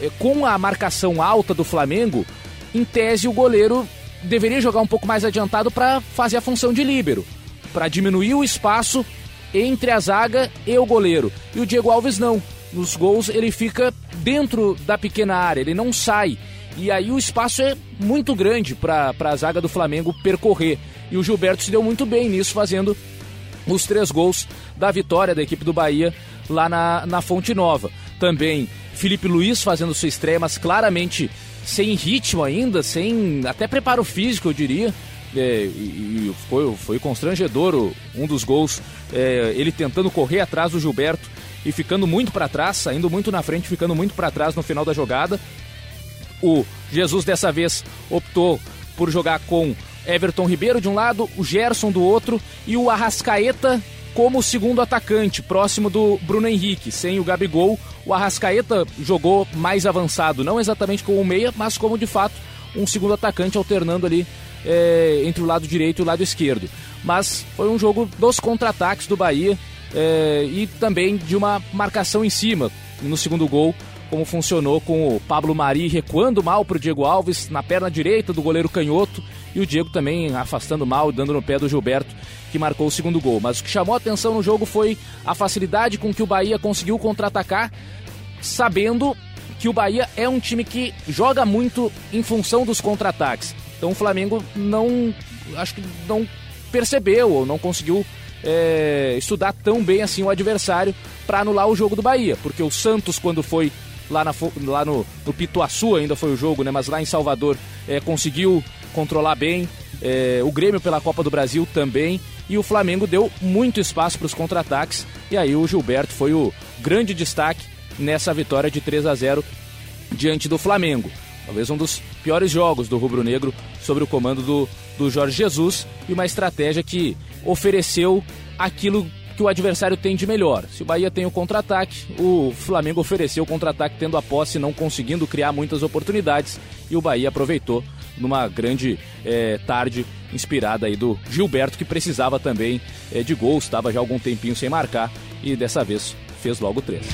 é, com a marcação alta do Flamengo, em tese o goleiro deveria jogar um pouco mais adiantado para fazer a função de líbero, para diminuir o espaço entre a zaga e o goleiro. E o Diego Alves não nos gols, ele fica dentro da pequena área, ele não sai. E aí o espaço é muito grande para a zaga do Flamengo percorrer. E o Gilberto se deu muito bem nisso, fazendo os três gols da vitória da equipe do Bahia lá na, na Fonte Nova. Também Felipe Luiz fazendo sua estreia, mas claramente sem ritmo ainda, sem até preparo físico, eu diria. É, e, foi, foi constrangedor um dos gols, é, ele tentando correr atrás do Gilberto e ficando muito para trás, saindo muito na frente, ficando muito para trás no final da jogada. O Jesus dessa vez optou por jogar com Everton Ribeiro de um lado, o Gerson do outro e o Arrascaeta como segundo atacante, próximo do Bruno Henrique. Sem o Gabigol, o Arrascaeta jogou mais avançado, não exatamente como meia, mas como de fato um segundo atacante alternando ali é, entre o lado direito e o lado esquerdo. Mas foi um jogo dos contra-ataques do Bahia é, e também de uma marcação em cima no segundo gol, como funcionou com o Pablo Mari recuando mal para o Diego Alves na perna direita do goleiro canhoto e o Diego também afastando mal, dando no pé do Gilberto, que marcou o segundo gol. Mas o que chamou atenção no jogo foi a facilidade com que o Bahia conseguiu contra-atacar, sabendo que o Bahia é um time que joga muito em função dos contra-ataques. Então o Flamengo não, acho que não percebeu ou não conseguiu é, estudar tão bem assim o adversário para anular o jogo do Bahia, porque o Santos quando foi lá, na, lá no, no Pituaçu ainda foi o jogo, né? Mas lá em Salvador é, conseguiu controlar bem. É, o Grêmio pela Copa do Brasil também. E o Flamengo deu muito espaço para os contra-ataques. E aí o Gilberto foi o grande destaque nessa vitória de 3 a 0 diante do Flamengo. Talvez um dos piores jogos do Rubro Negro sobre o comando do, do Jorge Jesus e uma estratégia que ofereceu aquilo que o adversário tem de melhor. Se o Bahia tem o contra-ataque, o Flamengo ofereceu o contra-ataque tendo a posse, não conseguindo criar muitas oportunidades e o Bahia aproveitou numa grande é, tarde inspirada aí do Gilberto que precisava também é, de gols, estava já algum tempinho sem marcar e dessa vez fez logo três.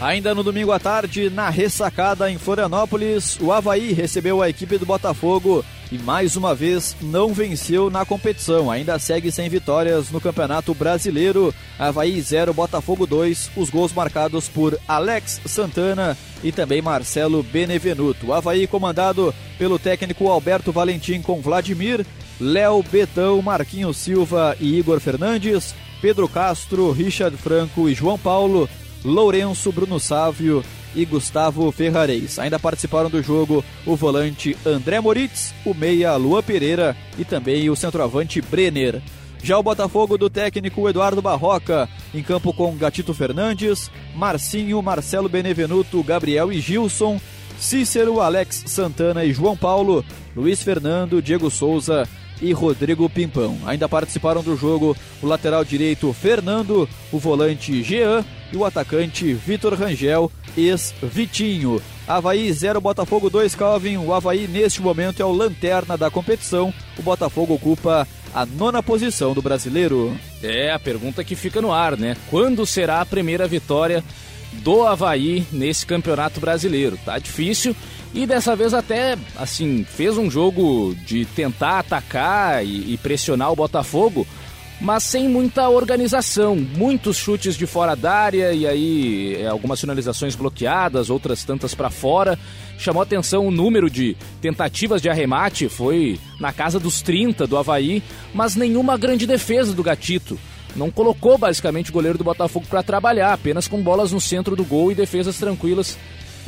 Ainda no domingo à tarde, na ressacada em Florianópolis, o Havaí recebeu a equipe do Botafogo e mais uma vez não venceu na competição. Ainda segue sem vitórias no Campeonato Brasileiro. Havaí 0, Botafogo 2. Os gols marcados por Alex Santana e também Marcelo Benevenuto. Havaí comandado pelo técnico Alberto Valentim com Vladimir, Léo Betão, Marquinhos Silva e Igor Fernandes, Pedro Castro, Richard Franco e João Paulo Lourenço, Bruno Sávio e Gustavo Ferrareis. Ainda participaram do jogo o volante André Moritz, o meia Lua Pereira e também o centroavante Brenner. Já o Botafogo do técnico Eduardo Barroca, em campo com Gatito Fernandes, Marcinho, Marcelo Benevenuto, Gabriel e Gilson, Cícero, Alex Santana e João Paulo, Luiz Fernando, Diego Souza e Rodrigo Pimpão. Ainda participaram do jogo o lateral direito Fernando, o volante Jean e o atacante Vitor Rangel, ex-Vitinho. Havaí 0, Botafogo 2, Calvin. O Havaí, neste momento, é o lanterna da competição. O Botafogo ocupa a nona posição do brasileiro. É, a pergunta que fica no ar, né? Quando será a primeira vitória do Havaí nesse campeonato brasileiro? Tá difícil e dessa vez até, assim, fez um jogo de tentar atacar e, e pressionar o Botafogo, mas sem muita organização. Muitos chutes de fora da área e aí é, algumas finalizações bloqueadas, outras tantas para fora. Chamou atenção o número de tentativas de arremate, foi na casa dos 30 do Havaí, mas nenhuma grande defesa do Gatito. Não colocou basicamente o goleiro do Botafogo para trabalhar, apenas com bolas no centro do gol e defesas tranquilas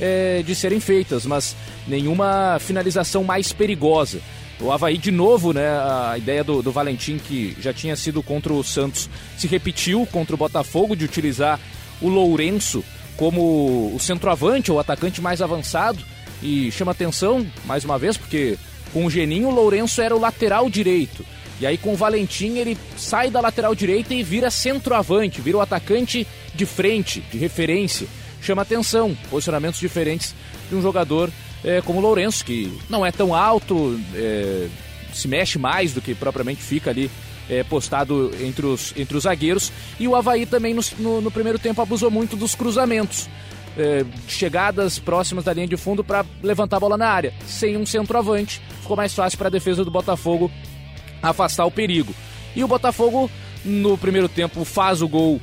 é, de serem feitas, mas nenhuma finalização mais perigosa. O Havaí, de novo, né, a ideia do, do Valentim, que já tinha sido contra o Santos, se repetiu contra o Botafogo, de utilizar o Lourenço como o centroavante, ou atacante mais avançado. E chama atenção, mais uma vez, porque com o Geninho, o Lourenço era o lateral direito. E aí com o Valentim ele sai da lateral direita e vira centroavante, vira o atacante de frente, de referência chama atenção. Posicionamentos diferentes de um jogador é, como o Lourenço, que não é tão alto, é, se mexe mais do que propriamente fica ali é, postado entre os, entre os zagueiros. E o Havaí também no, no, no primeiro tempo abusou muito dos cruzamentos. É, chegadas próximas da linha de fundo para levantar a bola na área. Sem um centroavante, ficou mais fácil para a defesa do Botafogo afastar o perigo. E o Botafogo, no primeiro tempo, faz o gol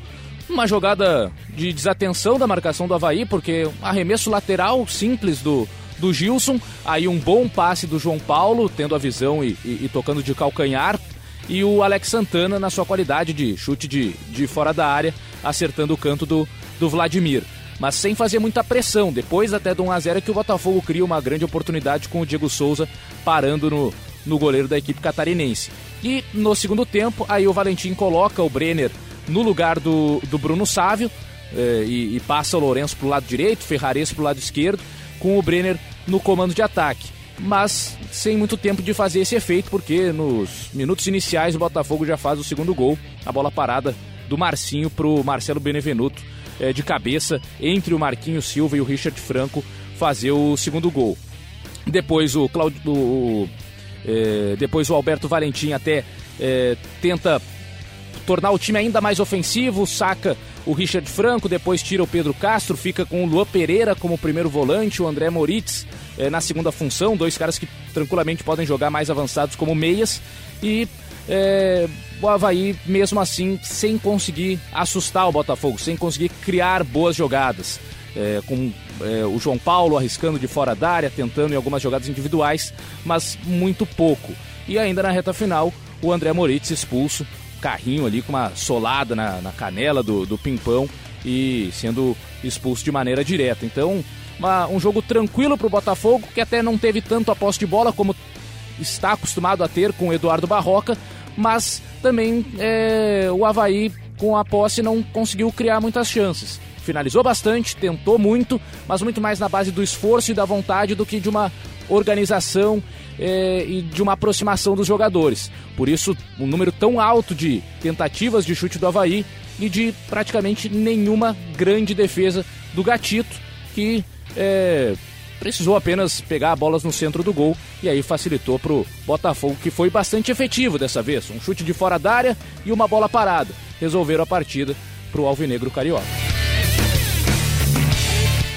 uma jogada de desatenção da marcação do Havaí, porque arremesso lateral simples do, do Gilson, aí um bom passe do João Paulo, tendo a visão e, e, e tocando de calcanhar, e o Alex Santana na sua qualidade de chute de, de fora da área, acertando o canto do, do Vladimir. Mas sem fazer muita pressão, depois até do 1x0 é que o Botafogo cria uma grande oportunidade com o Diego Souza parando no, no goleiro da equipe catarinense. E no segundo tempo, aí o Valentim coloca o Brenner no lugar do, do Bruno Sávio eh, e, e, passa o Lourenço para o lado direito, Ferrares para o lado esquerdo, com o Brenner no comando de ataque. Mas sem muito tempo de fazer esse efeito, porque nos minutos iniciais o Botafogo já faz o segundo gol, a bola parada do Marcinho para o Marcelo Benevenuto eh, de cabeça, entre o Marquinho Silva e o Richard Franco fazer o segundo gol. Depois o, Claudio, o, eh, depois o Alberto Valentim até eh, tenta tornar o time ainda mais ofensivo, saca o Richard Franco, depois tira o Pedro Castro, fica com o Luan Pereira como primeiro volante, o André Moritz é, na segunda função, dois caras que tranquilamente podem jogar mais avançados como meias, e é, o Havaí, mesmo assim, sem conseguir assustar o Botafogo, sem conseguir criar boas jogadas. É, com é, o João Paulo arriscando de fora da área, tentando em algumas jogadas individuais, mas muito pouco. E ainda na reta final, o André Moritz expulso, carrinho ali com uma solada na, na canela do, do Pimpão e sendo expulso de maneira direta. Então, uma, um jogo tranquilo para o Botafogo, que até não teve tanto a posse de bola como está acostumado a ter com o Eduardo Barroca, mas também é, o Havaí, com a posse, não conseguiu criar muitas chances. Finalizou bastante, tentou muito, mas muito mais na base do esforço e da vontade do que de uma organização é, e de uma aproximação dos jogadores. Por isso, um número tão alto de tentativas de chute do Havaí e de praticamente nenhuma grande defesa do Gatito, que é, precisou apenas pegar bolas no centro do gol e aí facilitou para o Botafogo, que foi bastante efetivo dessa vez. Um chute de fora da área e uma bola parada. Resolveram a partida para o Alvinegro Carioca.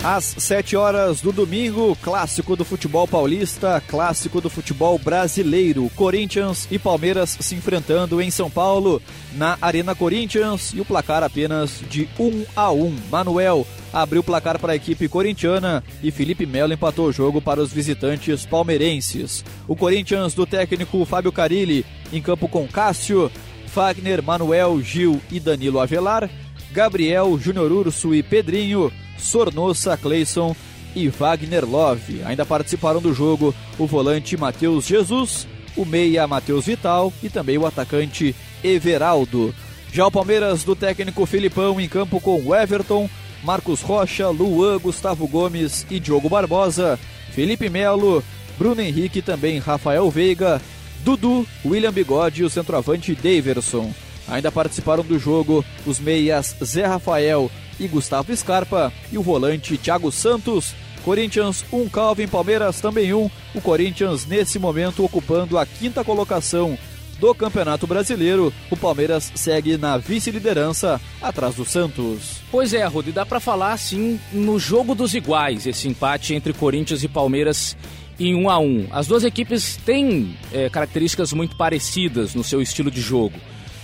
Às 7 horas do domingo, clássico do futebol paulista, clássico do futebol brasileiro. Corinthians e Palmeiras se enfrentando em São Paulo, na Arena Corinthians, e o placar apenas de 1 a 1. Manuel abriu o placar para a equipe corintiana e Felipe Melo empatou o jogo para os visitantes palmeirenses. O Corinthians do técnico Fábio Carilli em campo com Cássio, Fagner, Manuel, Gil e Danilo Avelar, Gabriel, Júnior Urso e Pedrinho Sornosa, Cleison e Wagner Love. Ainda participaram do jogo o volante Matheus Jesus, o meia Matheus Vital e também o atacante Everaldo. Já o Palmeiras do técnico Filipão em campo com Everton, Marcos Rocha, Luan, Gustavo Gomes e Diogo Barbosa, Felipe Melo, Bruno Henrique também Rafael Veiga, Dudu, William Bigode e o centroavante Daverson. Ainda participaram do jogo os meias Zé Rafael e Gustavo Scarpa e o volante Thiago Santos. Corinthians 1, um, Calvin, Palmeiras também 1. Um. O Corinthians nesse momento ocupando a quinta colocação do Campeonato Brasileiro. O Palmeiras segue na vice-liderança atrás do Santos. Pois é, Rudy, dá para falar assim no jogo dos iguais esse empate entre Corinthians e Palmeiras em 1 a 1. As duas equipes têm é, características muito parecidas no seu estilo de jogo.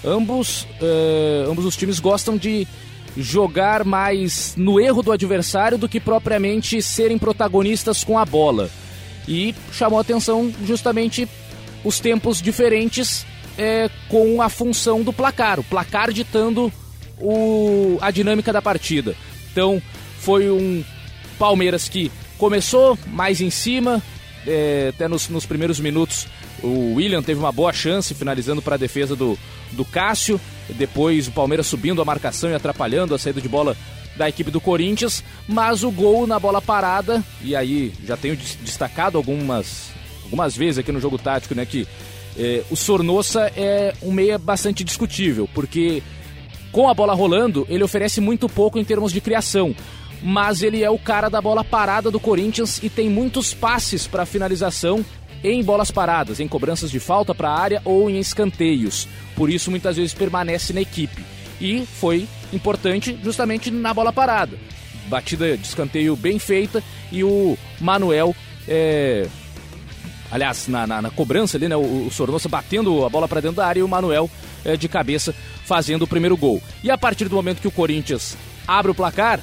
Ambos, é, ambos os times gostam de jogar mais no erro do adversário do que propriamente serem protagonistas com a bola. E chamou atenção justamente os tempos diferentes é, com a função do placar, o placar ditando o, a dinâmica da partida. Então foi um Palmeiras que começou mais em cima, é, até nos, nos primeiros minutos o William teve uma boa chance finalizando para a defesa do, do Cássio. Depois o Palmeiras subindo a marcação e atrapalhando a saída de bola da equipe do Corinthians. Mas o gol na bola parada, e aí já tenho destacado algumas, algumas vezes aqui no jogo tático, né? Que é, o Sornossa é um meia bastante discutível, porque com a bola rolando, ele oferece muito pouco em termos de criação. Mas ele é o cara da bola parada do Corinthians e tem muitos passes para finalização em bolas paradas, em cobranças de falta para a área ou em escanteios. Por isso, muitas vezes permanece na equipe. E foi importante justamente na bola parada. Batida de escanteio bem feita e o Manuel. É... Aliás, na, na, na, cobrança ali, né? O, o Sornosa batendo a bola para dentro da área e o Manuel é, de cabeça fazendo o primeiro gol. E a partir do momento que o Corinthians abre o placar,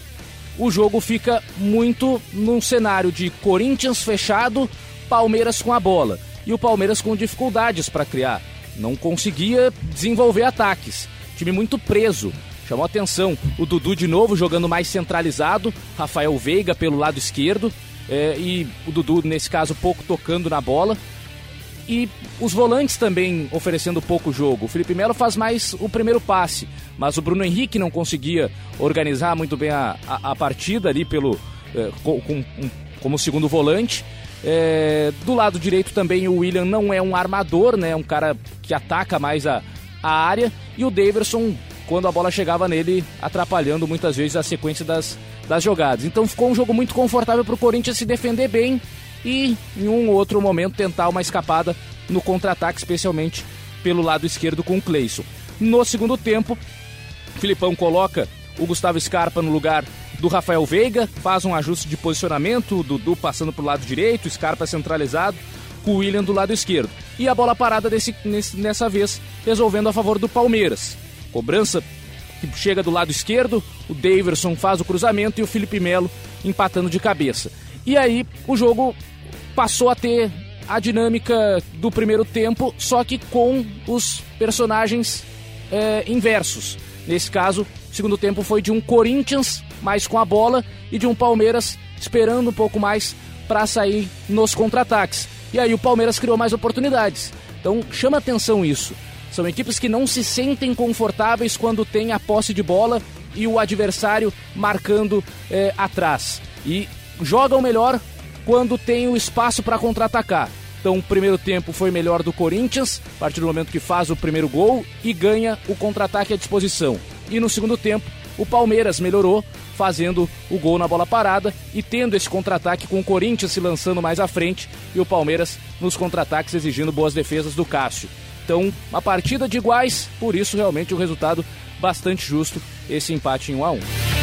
o jogo fica muito num cenário de Corinthians fechado Palmeiras com a bola. E o Palmeiras com dificuldades para criar. Não conseguia desenvolver ataques. Time muito preso. Chamou atenção o Dudu de novo jogando mais centralizado, Rafael Veiga pelo lado esquerdo é, e o Dudu nesse caso pouco tocando na bola e os volantes também oferecendo pouco jogo. O Felipe Melo faz mais o primeiro passe, mas o Bruno Henrique não conseguia organizar muito bem a, a, a partida ali pelo é, com, com, como segundo volante. É, do lado direito também o William não é um armador, né? Um cara que ataca mais a, a área. E o Daverson, quando a bola chegava nele, atrapalhando muitas vezes a sequência das, das jogadas. Então ficou um jogo muito confortável para o Corinthians se defender bem e em um ou outro momento tentar uma escapada no contra-ataque, especialmente pelo lado esquerdo com o Cleison. No segundo tempo, Filipão coloca o Gustavo Scarpa no lugar do Rafael Veiga, faz um ajuste de posicionamento, Dudu passando para o lado direito, Scarpa centralizado, com o William do lado esquerdo. E a bola parada desse, nesse, nessa vez resolvendo a favor do Palmeiras. Cobrança que chega do lado esquerdo, o Daverson faz o cruzamento e o Felipe Melo empatando de cabeça. E aí o jogo passou a ter a dinâmica do primeiro tempo, só que com os personagens é, inversos. Nesse caso, o segundo tempo foi de um Corinthians mais com a bola e de um Palmeiras esperando um pouco mais para sair nos contra-ataques. E aí o Palmeiras criou mais oportunidades. Então chama atenção isso. São equipes que não se sentem confortáveis quando tem a posse de bola e o adversário marcando é, atrás. E jogam melhor quando tem o espaço para contra-atacar. Então, o primeiro tempo foi melhor do Corinthians, a partir do momento que faz o primeiro gol e ganha o contra-ataque à disposição. E no segundo tempo, o Palmeiras melhorou, fazendo o gol na bola parada e tendo esse contra-ataque com o Corinthians se lançando mais à frente e o Palmeiras nos contra-ataques exigindo boas defesas do Cássio. Então, uma partida de iguais, por isso realmente o resultado bastante justo, esse empate em 1 a 1.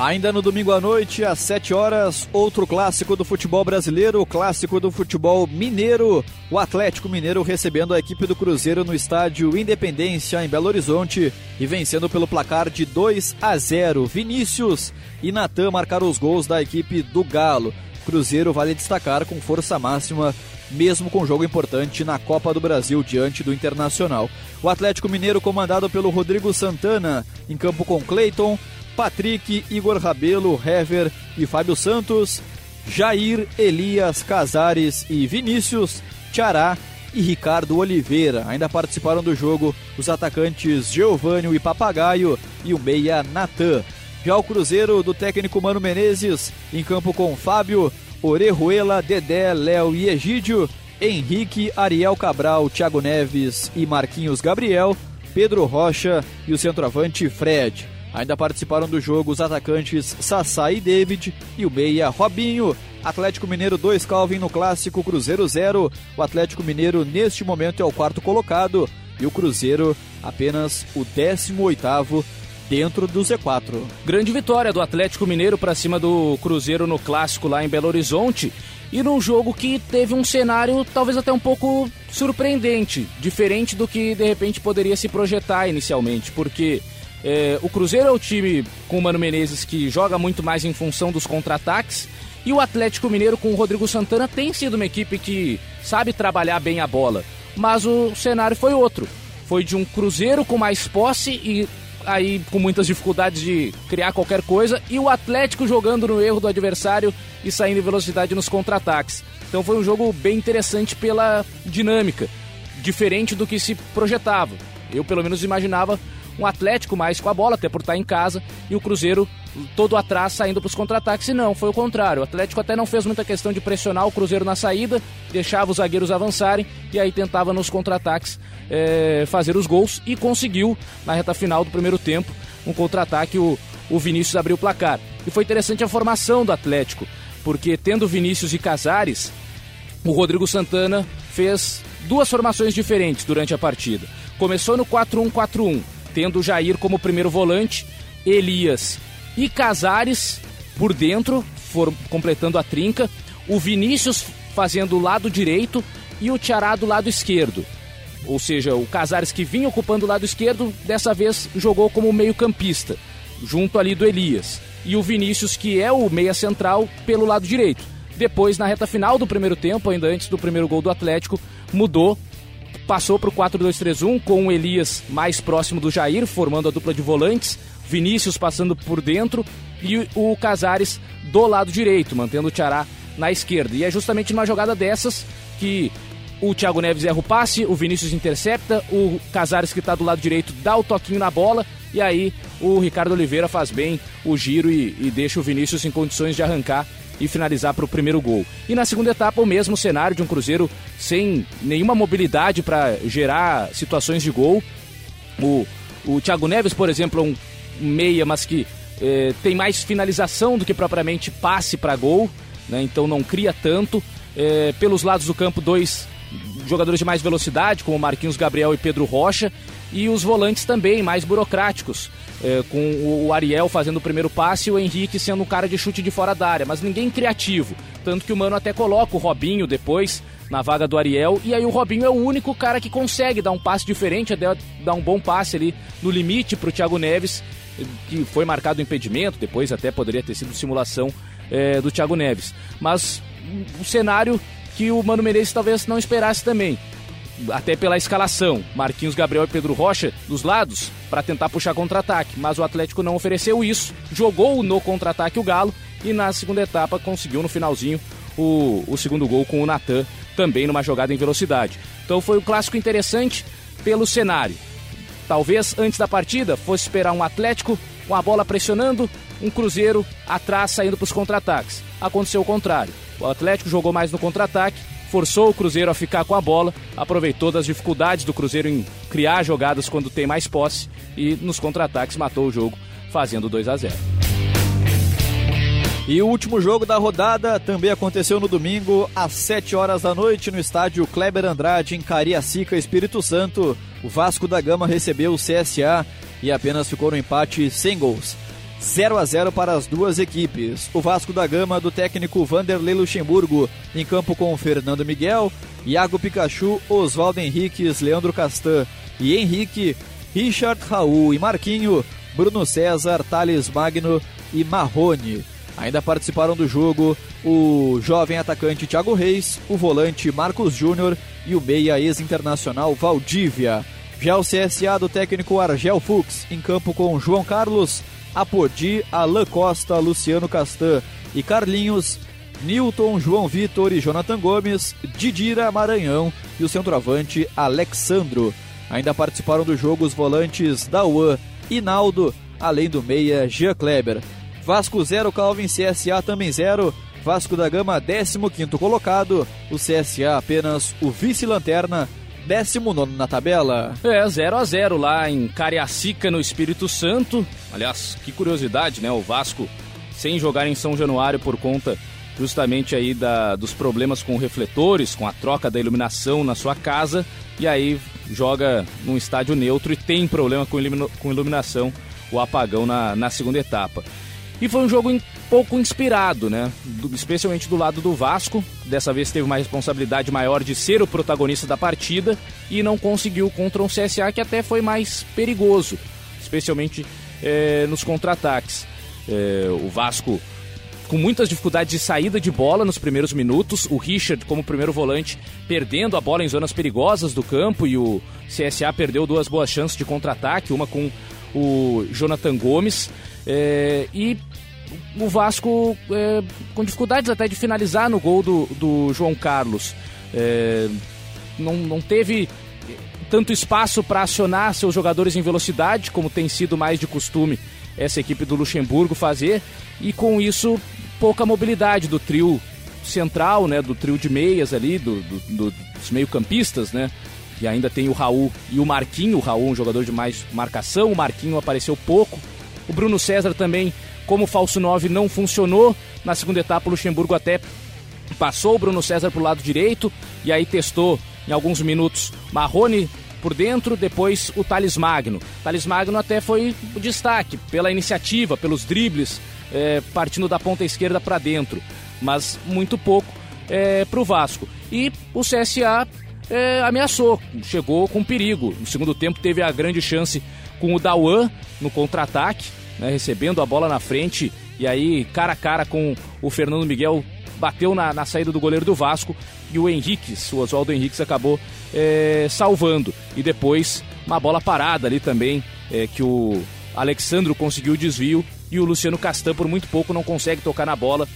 Ainda no domingo à noite, às 7 horas, outro clássico do futebol brasileiro, o clássico do futebol mineiro. O Atlético Mineiro recebendo a equipe do Cruzeiro no estádio Independência, em Belo Horizonte, e vencendo pelo placar de 2 a 0. Vinícius e Natan marcaram os gols da equipe do Galo. Cruzeiro vale destacar com força máxima, mesmo com jogo importante na Copa do Brasil diante do Internacional. O Atlético Mineiro, comandado pelo Rodrigo Santana, em campo com Cleiton. Patrick, Igor Rabelo, Hever e Fábio Santos, Jair, Elias, Casares e Vinícius, Tiará e Ricardo Oliveira. Ainda participaram do jogo os atacantes Geovânio e Papagaio e o meia Natan. Já o Cruzeiro do técnico Mano Menezes, em campo com Fábio, Orejuela, Dedé, Léo e Egídio, Henrique, Ariel Cabral, Thiago Neves e Marquinhos Gabriel, Pedro Rocha e o centroavante Fred. Ainda participaram do jogo os atacantes Sassá e David e o meia Robinho. Atlético Mineiro 2 Calvin no clássico Cruzeiro 0. O Atlético Mineiro neste momento é o quarto colocado e o Cruzeiro apenas o 18º dentro do Z4. Grande vitória do Atlético Mineiro para cima do Cruzeiro no clássico lá em Belo Horizonte e num jogo que teve um cenário talvez até um pouco surpreendente, diferente do que de repente poderia se projetar inicialmente, porque é, o Cruzeiro é o time com o Mano Menezes que joga muito mais em função dos contra-ataques. E o Atlético Mineiro com o Rodrigo Santana tem sido uma equipe que sabe trabalhar bem a bola. Mas o cenário foi outro. Foi de um Cruzeiro com mais posse e aí com muitas dificuldades de criar qualquer coisa. E o Atlético jogando no erro do adversário e saindo em velocidade nos contra-ataques. Então foi um jogo bem interessante pela dinâmica. Diferente do que se projetava. Eu pelo menos imaginava um Atlético mais com a bola, até por estar em casa, e o Cruzeiro todo atrás saindo para os contra-ataques. E não, foi o contrário. O Atlético até não fez muita questão de pressionar o Cruzeiro na saída, deixava os zagueiros avançarem e aí tentava nos contra-ataques é, fazer os gols e conseguiu na reta final do primeiro tempo um contra-ataque. O, o Vinícius abriu o placar. E foi interessante a formação do Atlético, porque tendo Vinícius e Casares, o Rodrigo Santana fez duas formações diferentes durante a partida. Começou no 4-1-4-1 tendo Jair como primeiro volante, Elias e Casares por dentro, foram completando a trinca, o Vinícius fazendo o lado direito e o Tiará do lado esquerdo. Ou seja, o Casares que vinha ocupando o lado esquerdo, dessa vez jogou como meio-campista, junto ali do Elias. E o Vinícius, que é o meia central, pelo lado direito. Depois, na reta final do primeiro tempo, ainda antes do primeiro gol do Atlético, mudou passou para o 4-2-3-1 com o Elias mais próximo do Jair, formando a dupla de volantes, Vinícius passando por dentro e o Casares do lado direito, mantendo o Tiará na esquerda. E é justamente numa jogada dessas que o Thiago Neves erra o passe, o Vinícius intercepta, o Casares que está do lado direito dá o toquinho na bola e aí o Ricardo Oliveira faz bem o giro e, e deixa o Vinícius em condições de arrancar e finalizar para o primeiro gol. E na segunda etapa, o mesmo cenário de um Cruzeiro sem nenhuma mobilidade para gerar situações de gol. O, o Thiago Neves, por exemplo, é um meia, mas que eh, tem mais finalização do que propriamente passe para gol, né? então não cria tanto. Eh, pelos lados do campo, dois jogadores de mais velocidade, como Marquinhos Gabriel e Pedro Rocha, e os volantes também, mais burocráticos, é, com o Ariel fazendo o primeiro passe e o Henrique sendo um cara de chute de fora da área, mas ninguém criativo. Tanto que o Mano até coloca o Robinho depois na vaga do Ariel, e aí o Robinho é o único cara que consegue dar um passe diferente, dar um bom passe ali no limite para o Thiago Neves, que foi marcado o impedimento, depois até poderia ter sido simulação é, do Thiago Neves. Mas o cenário que o Mano Menezes talvez não esperasse também até pela escalação. Marquinhos, Gabriel e Pedro Rocha dos lados para tentar puxar contra-ataque, mas o Atlético não ofereceu isso, jogou no contra-ataque o Galo e na segunda etapa conseguiu no finalzinho o, o segundo gol com o Natan, também numa jogada em velocidade. Então foi um clássico interessante pelo cenário. Talvez antes da partida fosse esperar um Atlético com a bola pressionando, um Cruzeiro atrás saindo para os contra-ataques. Aconteceu o contrário. O Atlético jogou mais no contra-ataque forçou o Cruzeiro a ficar com a bola, aproveitou das dificuldades do Cruzeiro em criar jogadas quando tem mais posse e nos contra-ataques matou o jogo, fazendo 2 a 0. E o último jogo da rodada também aconteceu no domingo, às 7 horas da noite, no estádio Kleber Andrade, em Cariacica, Espírito Santo. O Vasco da Gama recebeu o CSA e apenas ficou no empate sem gols. 0 a 0 para as duas equipes. O Vasco da Gama do técnico Vanderlei Luxemburgo em campo com Fernando Miguel, Iago Pikachu, Oswaldo Henriques, Leandro Castan e Henrique, Richard Raul e Marquinho, Bruno César, Thales Magno e Marrone. Ainda participaram do jogo o jovem atacante Thiago Reis, o volante Marcos Júnior e o meia ex-internacional Valdívia. Já o CSA do técnico Argel Fux, em campo com João Carlos, Apodi, Alain Costa, Luciano Castan e Carlinhos, Newton, João Vitor e Jonathan Gomes, Didira Maranhão e o centroavante Alexandro. Ainda participaram do jogo os volantes Dauan e Naldo, além do meia Jean Kleber. Vasco 0, Calvin CSA também 0. Vasco da Gama 15 colocado, o CSA apenas o vice-lanterna 19 na tabela. É, 0 a 0 lá em Cariacica, no Espírito Santo. Aliás, que curiosidade, né? O Vasco sem jogar em São Januário por conta justamente aí da, dos problemas com refletores, com a troca da iluminação na sua casa, e aí joga num estádio neutro e tem problema com, com iluminação, o apagão na, na segunda etapa. E foi um jogo pouco inspirado, né? Do, especialmente do lado do Vasco. Dessa vez teve uma responsabilidade maior de ser o protagonista da partida e não conseguiu contra um CSA que até foi mais perigoso, especialmente é, nos contra-ataques. É, o Vasco com muitas dificuldades de saída de bola nos primeiros minutos. O Richard, como primeiro volante, perdendo a bola em zonas perigosas do campo e o CSA perdeu duas boas chances de contra-ataque, uma com o Jonathan Gomes. É, e o Vasco é, com dificuldades até de finalizar no gol do, do João Carlos. É, não, não teve tanto espaço para acionar seus jogadores em velocidade, como tem sido mais de costume essa equipe do Luxemburgo fazer, e com isso pouca mobilidade do trio central, né, do trio de meias ali, do, do, do dos meio-campistas, né? E ainda tem o Raul e o Marquinho. O Raul, um jogador de mais marcação, o Marquinho apareceu pouco. O Bruno César também, como falso 9, não funcionou. Na segunda etapa, o Luxemburgo até passou o Bruno César para o lado direito e aí testou em alguns minutos Marrone por dentro, depois o Thales Magno. Thales Magno até foi o destaque pela iniciativa, pelos dribles, é, partindo da ponta esquerda para dentro, mas muito pouco é, para o Vasco. E o CSA é, ameaçou, chegou com perigo. No segundo tempo teve a grande chance com o Dauan no contra-ataque, né, recebendo a bola na frente e aí cara a cara com o Fernando Miguel bateu na, na saída do goleiro do Vasco e o Henriques, o Oswaldo Henriques acabou é, salvando. E depois uma bola parada ali também, é, que o Alexandro conseguiu o desvio e o Luciano Castan por muito pouco não consegue tocar na bola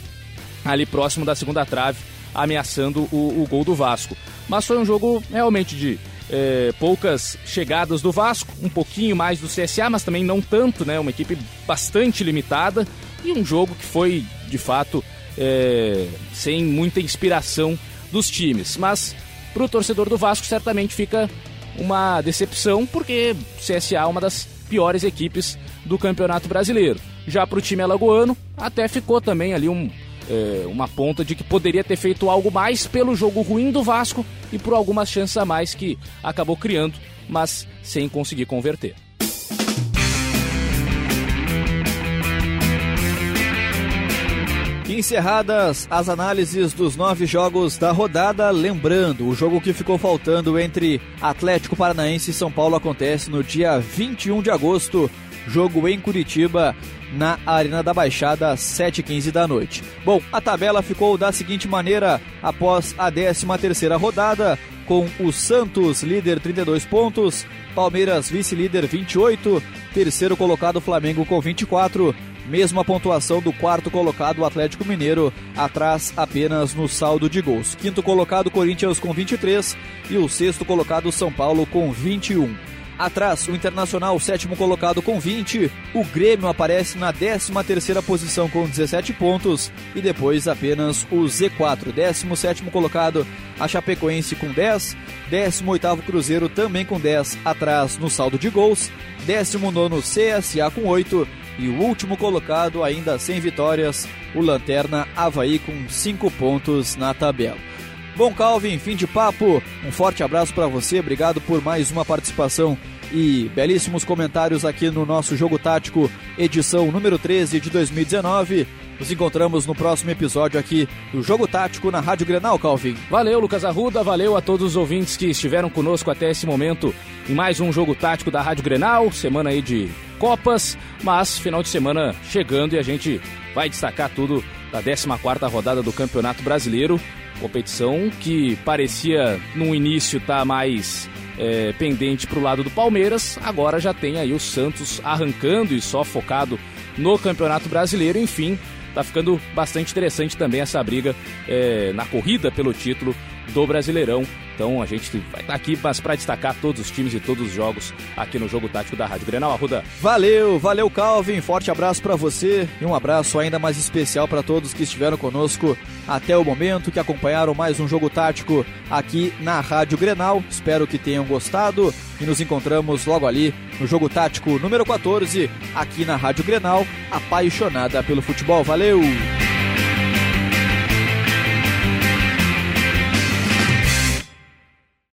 ali próximo da segunda trave, ameaçando o, o gol do Vasco. Mas foi um jogo realmente de é, poucas chegadas do Vasco, um pouquinho mais do CSA, mas também não tanto, né? Uma equipe bastante limitada e um jogo que foi de fato é, sem muita inspiração dos times. Mas para o torcedor do Vasco certamente fica uma decepção, porque o CSA é uma das piores equipes do Campeonato Brasileiro. Já para o time alagoano, até ficou também ali um, é, uma ponta de que poderia ter feito algo mais pelo jogo ruim do Vasco e por algumas chances a mais que acabou criando, mas sem conseguir converter. Encerradas as análises dos nove jogos da rodada, lembrando, o jogo que ficou faltando entre Atlético Paranaense e São Paulo acontece no dia 21 de agosto, jogo em Curitiba, na Arena da Baixada, às 7h15 da noite. Bom, a tabela ficou da seguinte maneira após a 13ª rodada, com o Santos líder 32 pontos, Palmeiras vice-líder 28, terceiro colocado Flamengo com 24, mesma pontuação do quarto colocado o Atlético Mineiro, atrás apenas no saldo de gols. Quinto colocado Corinthians com 23 e o sexto colocado São Paulo com 21. Atrás, o Internacional, sétimo colocado com 20. O Grêmio aparece na 13 terceira posição com 17 pontos. E depois apenas o Z4, 17 colocado, a Chapecoense com 10. 18 Cruzeiro também com 10, atrás no saldo de gols. 19 CSA com 8. E o último colocado, ainda sem vitórias, o Lanterna Havaí com 5 pontos na tabela. Bom, Calvin, fim de papo. Um forte abraço para você. Obrigado por mais uma participação e belíssimos comentários aqui no nosso Jogo Tático, edição número 13 de 2019. Nos encontramos no próximo episódio aqui do Jogo Tático na Rádio Grenal, Calvin. Valeu, Lucas Arruda, valeu a todos os ouvintes que estiveram conosco até esse momento em mais um Jogo Tático da Rádio Grenal, semana aí de Copas, mas final de semana chegando e a gente vai destacar tudo da 14ª rodada do Campeonato Brasileiro. Competição que parecia no início estar tá mais é, pendente para o lado do Palmeiras, agora já tem aí o Santos arrancando e só focado no Campeonato Brasileiro. Enfim, tá ficando bastante interessante também essa briga é, na corrida pelo título do Brasileirão. Então a gente vai estar aqui, mas para destacar todos os times e todos os jogos aqui no Jogo Tático da Rádio Grenal. Arruda. Valeu, valeu Calvin, forte abraço para você e um abraço ainda mais especial para todos que estiveram conosco até o momento, que acompanharam mais um Jogo Tático aqui na Rádio Grenal. Espero que tenham gostado e nos encontramos logo ali no Jogo Tático número 14, aqui na Rádio Grenal, apaixonada pelo futebol. Valeu!